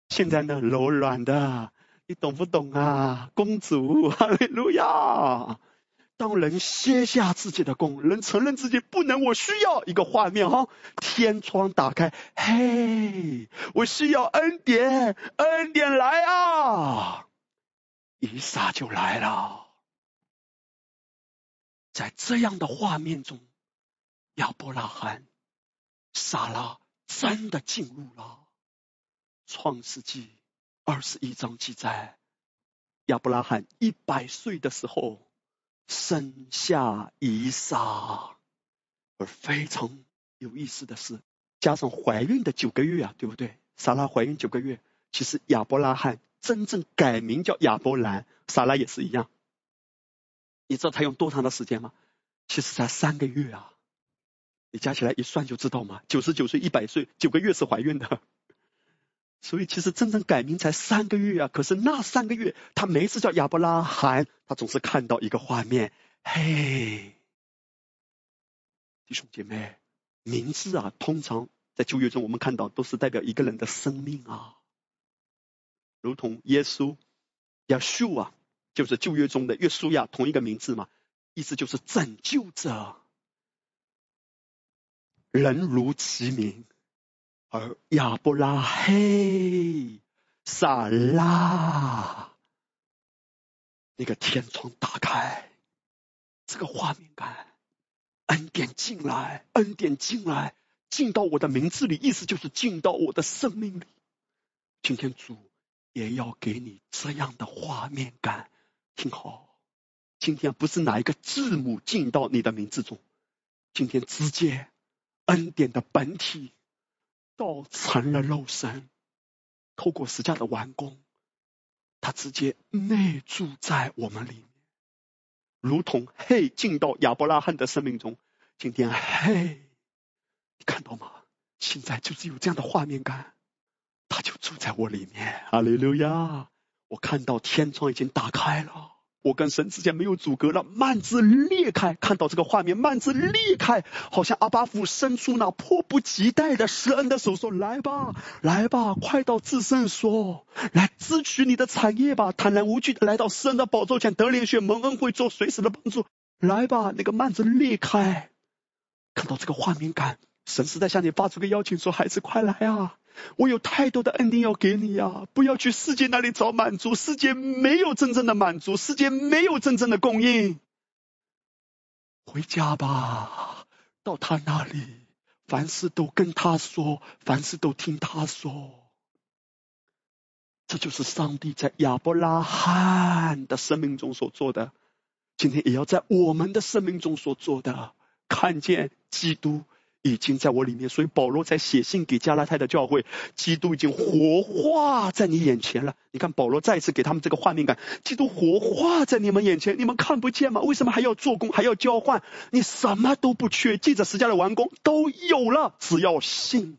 现在呢柔软的，你懂不懂啊？公主，哈利路亚！当人卸下自己的功，人承认自己不能，我需要一个画面哈，天窗打开，嘿，我需要恩典，恩典来啊！伊莎就来了，在这样的画面中，亚伯拉罕、撒拉真的进入了创世纪二十一章记载，亚伯拉罕一百岁的时候生下伊莎，而非常有意思的是，加上怀孕的九个月啊，对不对？撒拉怀孕九个月，其实亚伯拉罕。真正改名叫亚伯兰，撒拉也是一样。你知道他用多长的时间吗？其实才三个月啊！你加起来一算就知道嘛，九十九岁一百岁，九个月是怀孕的。所以其实真正改名才三个月啊！可是那三个月，他每次叫亚伯拉罕，他总是看到一个画面：嘿，弟兄姐妹，名字啊，通常在旧约中我们看到都是代表一个人的生命啊。如同耶稣，亚述啊，就是旧约中的约书亚，同一个名字嘛，意思就是拯救者，人如其名。而亚伯拉嘿，撒拉，那个天窗打开，这个画面感，恩典进来，恩典进来，进到我的名字里，意思就是进到我的生命里。今天主。也要给你这样的画面感，听好，今天不是哪一个字母进到你的名字中，今天直接恩典的本体道成了肉身，透过十架的完工，他直接内住在我们里面，如同嘿进到亚伯拉罕的生命中，今天，嘿，你看到吗？现在就是有这样的画面感，他就住在我里面。阿利路亚！我看到天窗已经打开了。我跟神之间没有阻隔了，幔子裂开，看到这个画面，幔子裂开，好像阿巴夫伸出那迫不及待的施恩的手，说：“来吧，来吧，快到至圣所，来支取你的产业吧，坦然无惧的来到施恩的宝座前，得连续蒙恩惠，做随时的帮助。来吧，那个幔子裂开，看到这个画面感，神是在向你发出个邀请，说：孩子，快来啊！”我有太多的恩典要给你呀！不要去世界那里找满足，世界没有真正的满足，世界没有真正的供应。回家吧，到他那里，凡事都跟他说，凡事都听他说。这就是上帝在亚伯拉罕的生命中所做的，今天也要在我们的生命中所做的，看见基督。已经在我里面，所以保罗才写信给加拉太的教会，基督已经活化在你眼前了。你看保罗再一次给他们这个画面感，基督活化在你们眼前，你们看不见吗？为什么还要做工，还要交换？你什么都不缺，记着十架的完工都有了，只要信。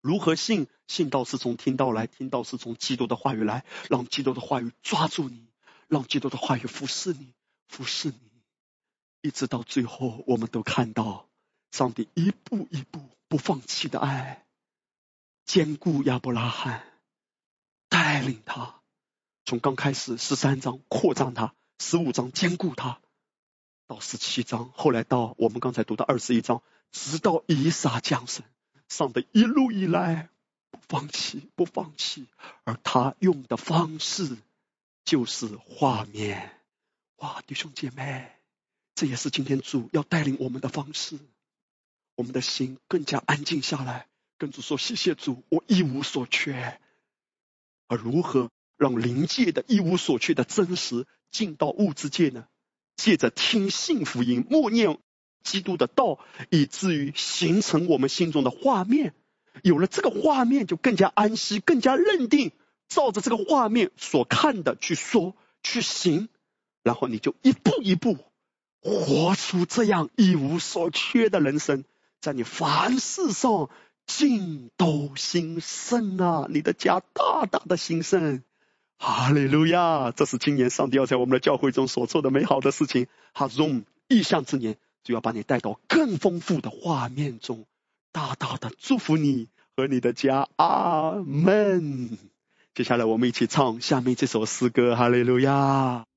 如何信？信道是从听到来，听到是从基督的话语来，让基督的话语抓住你，让基督的话语服侍你，服侍你，一直到最后，我们都看到。上帝一步一步不放弃的爱，坚固亚伯拉罕，带领他从刚开始十三章扩张他，十五章坚固他，到十七章，后来到我们刚才读的二十一章，直到以撒降生，上帝一路以来不放弃，不放弃，而他用的方式就是画面。哇，弟兄姐妹，这也是今天主要带领我们的方式。我们的心更加安静下来，跟主说：“谢谢主，我一无所缺。”而如何让灵界的一无所缺的真实进到物质界呢？借着听信福音、默念基督的道，以至于形成我们心中的画面。有了这个画面，就更加安息，更加认定，照着这个画面所看的去说、去行，然后你就一步一步活出这样一无所缺的人生。在你凡事上尽都兴盛啊！你的家大大的兴盛，哈利路亚！这是今年上帝要在我们的教会中所做的美好的事情。哈中意象之年就要把你带到更丰富的画面中，大大的祝福你和你的家。阿门。接下来我们一起唱下面这首诗歌。哈利路亚。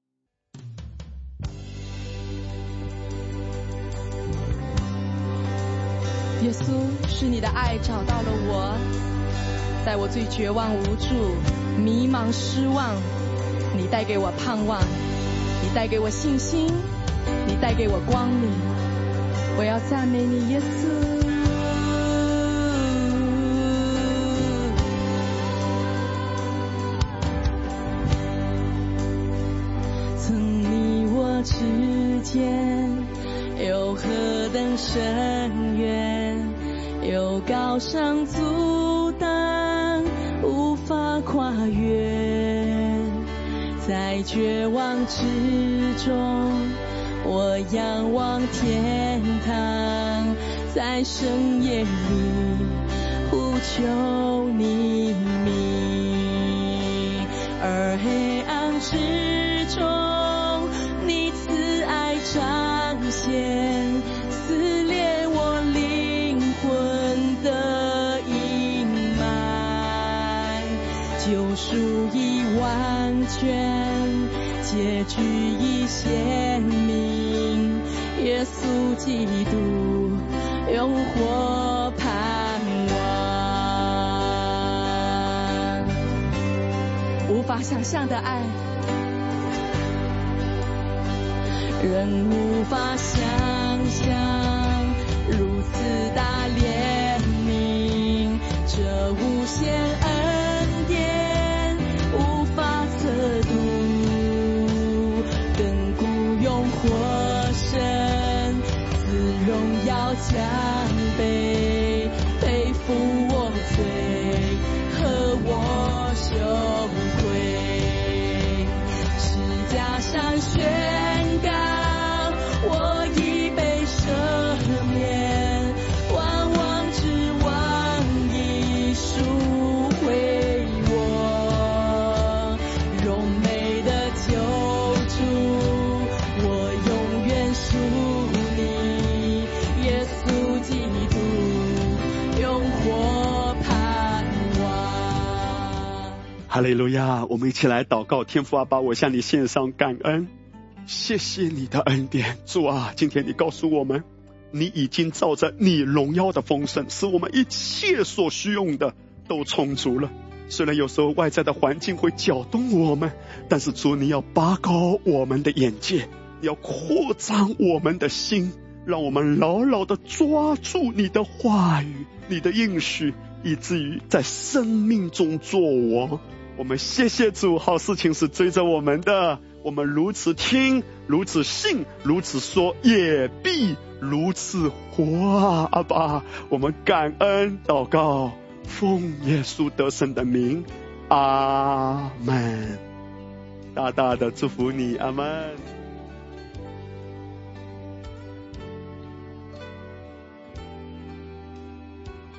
耶稣，是你的爱找到了我，在我最绝望无助、迷茫失望，你带给我盼望，你带给我信心，你带给我光明。我要赞美你，耶稣。上阻挡，无法跨越。在绝望之中，我仰望天堂，在深夜里呼求你基督永活盼望，无法想象的爱，人无法想哈利路亚！我们一起来祷告，天父阿爸，我向你献上感恩，谢谢你的恩典，主啊，今天你告诉我们，你已经照着你荣耀的丰盛，使我们一切所需用的都充足了。虽然有时候外在的环境会搅动我们，但是主你要拔高我们的眼界，要扩张我们的心，让我们牢牢的抓住你的话语、你的应许，以至于在生命中做王。我们谢谢主，好事情是追着我们的，我们如此听，如此信，如此说，也必如此活啊！阿爸，我们感恩祷告。奉耶稣得胜的名，阿门。大大的祝福你，阿门。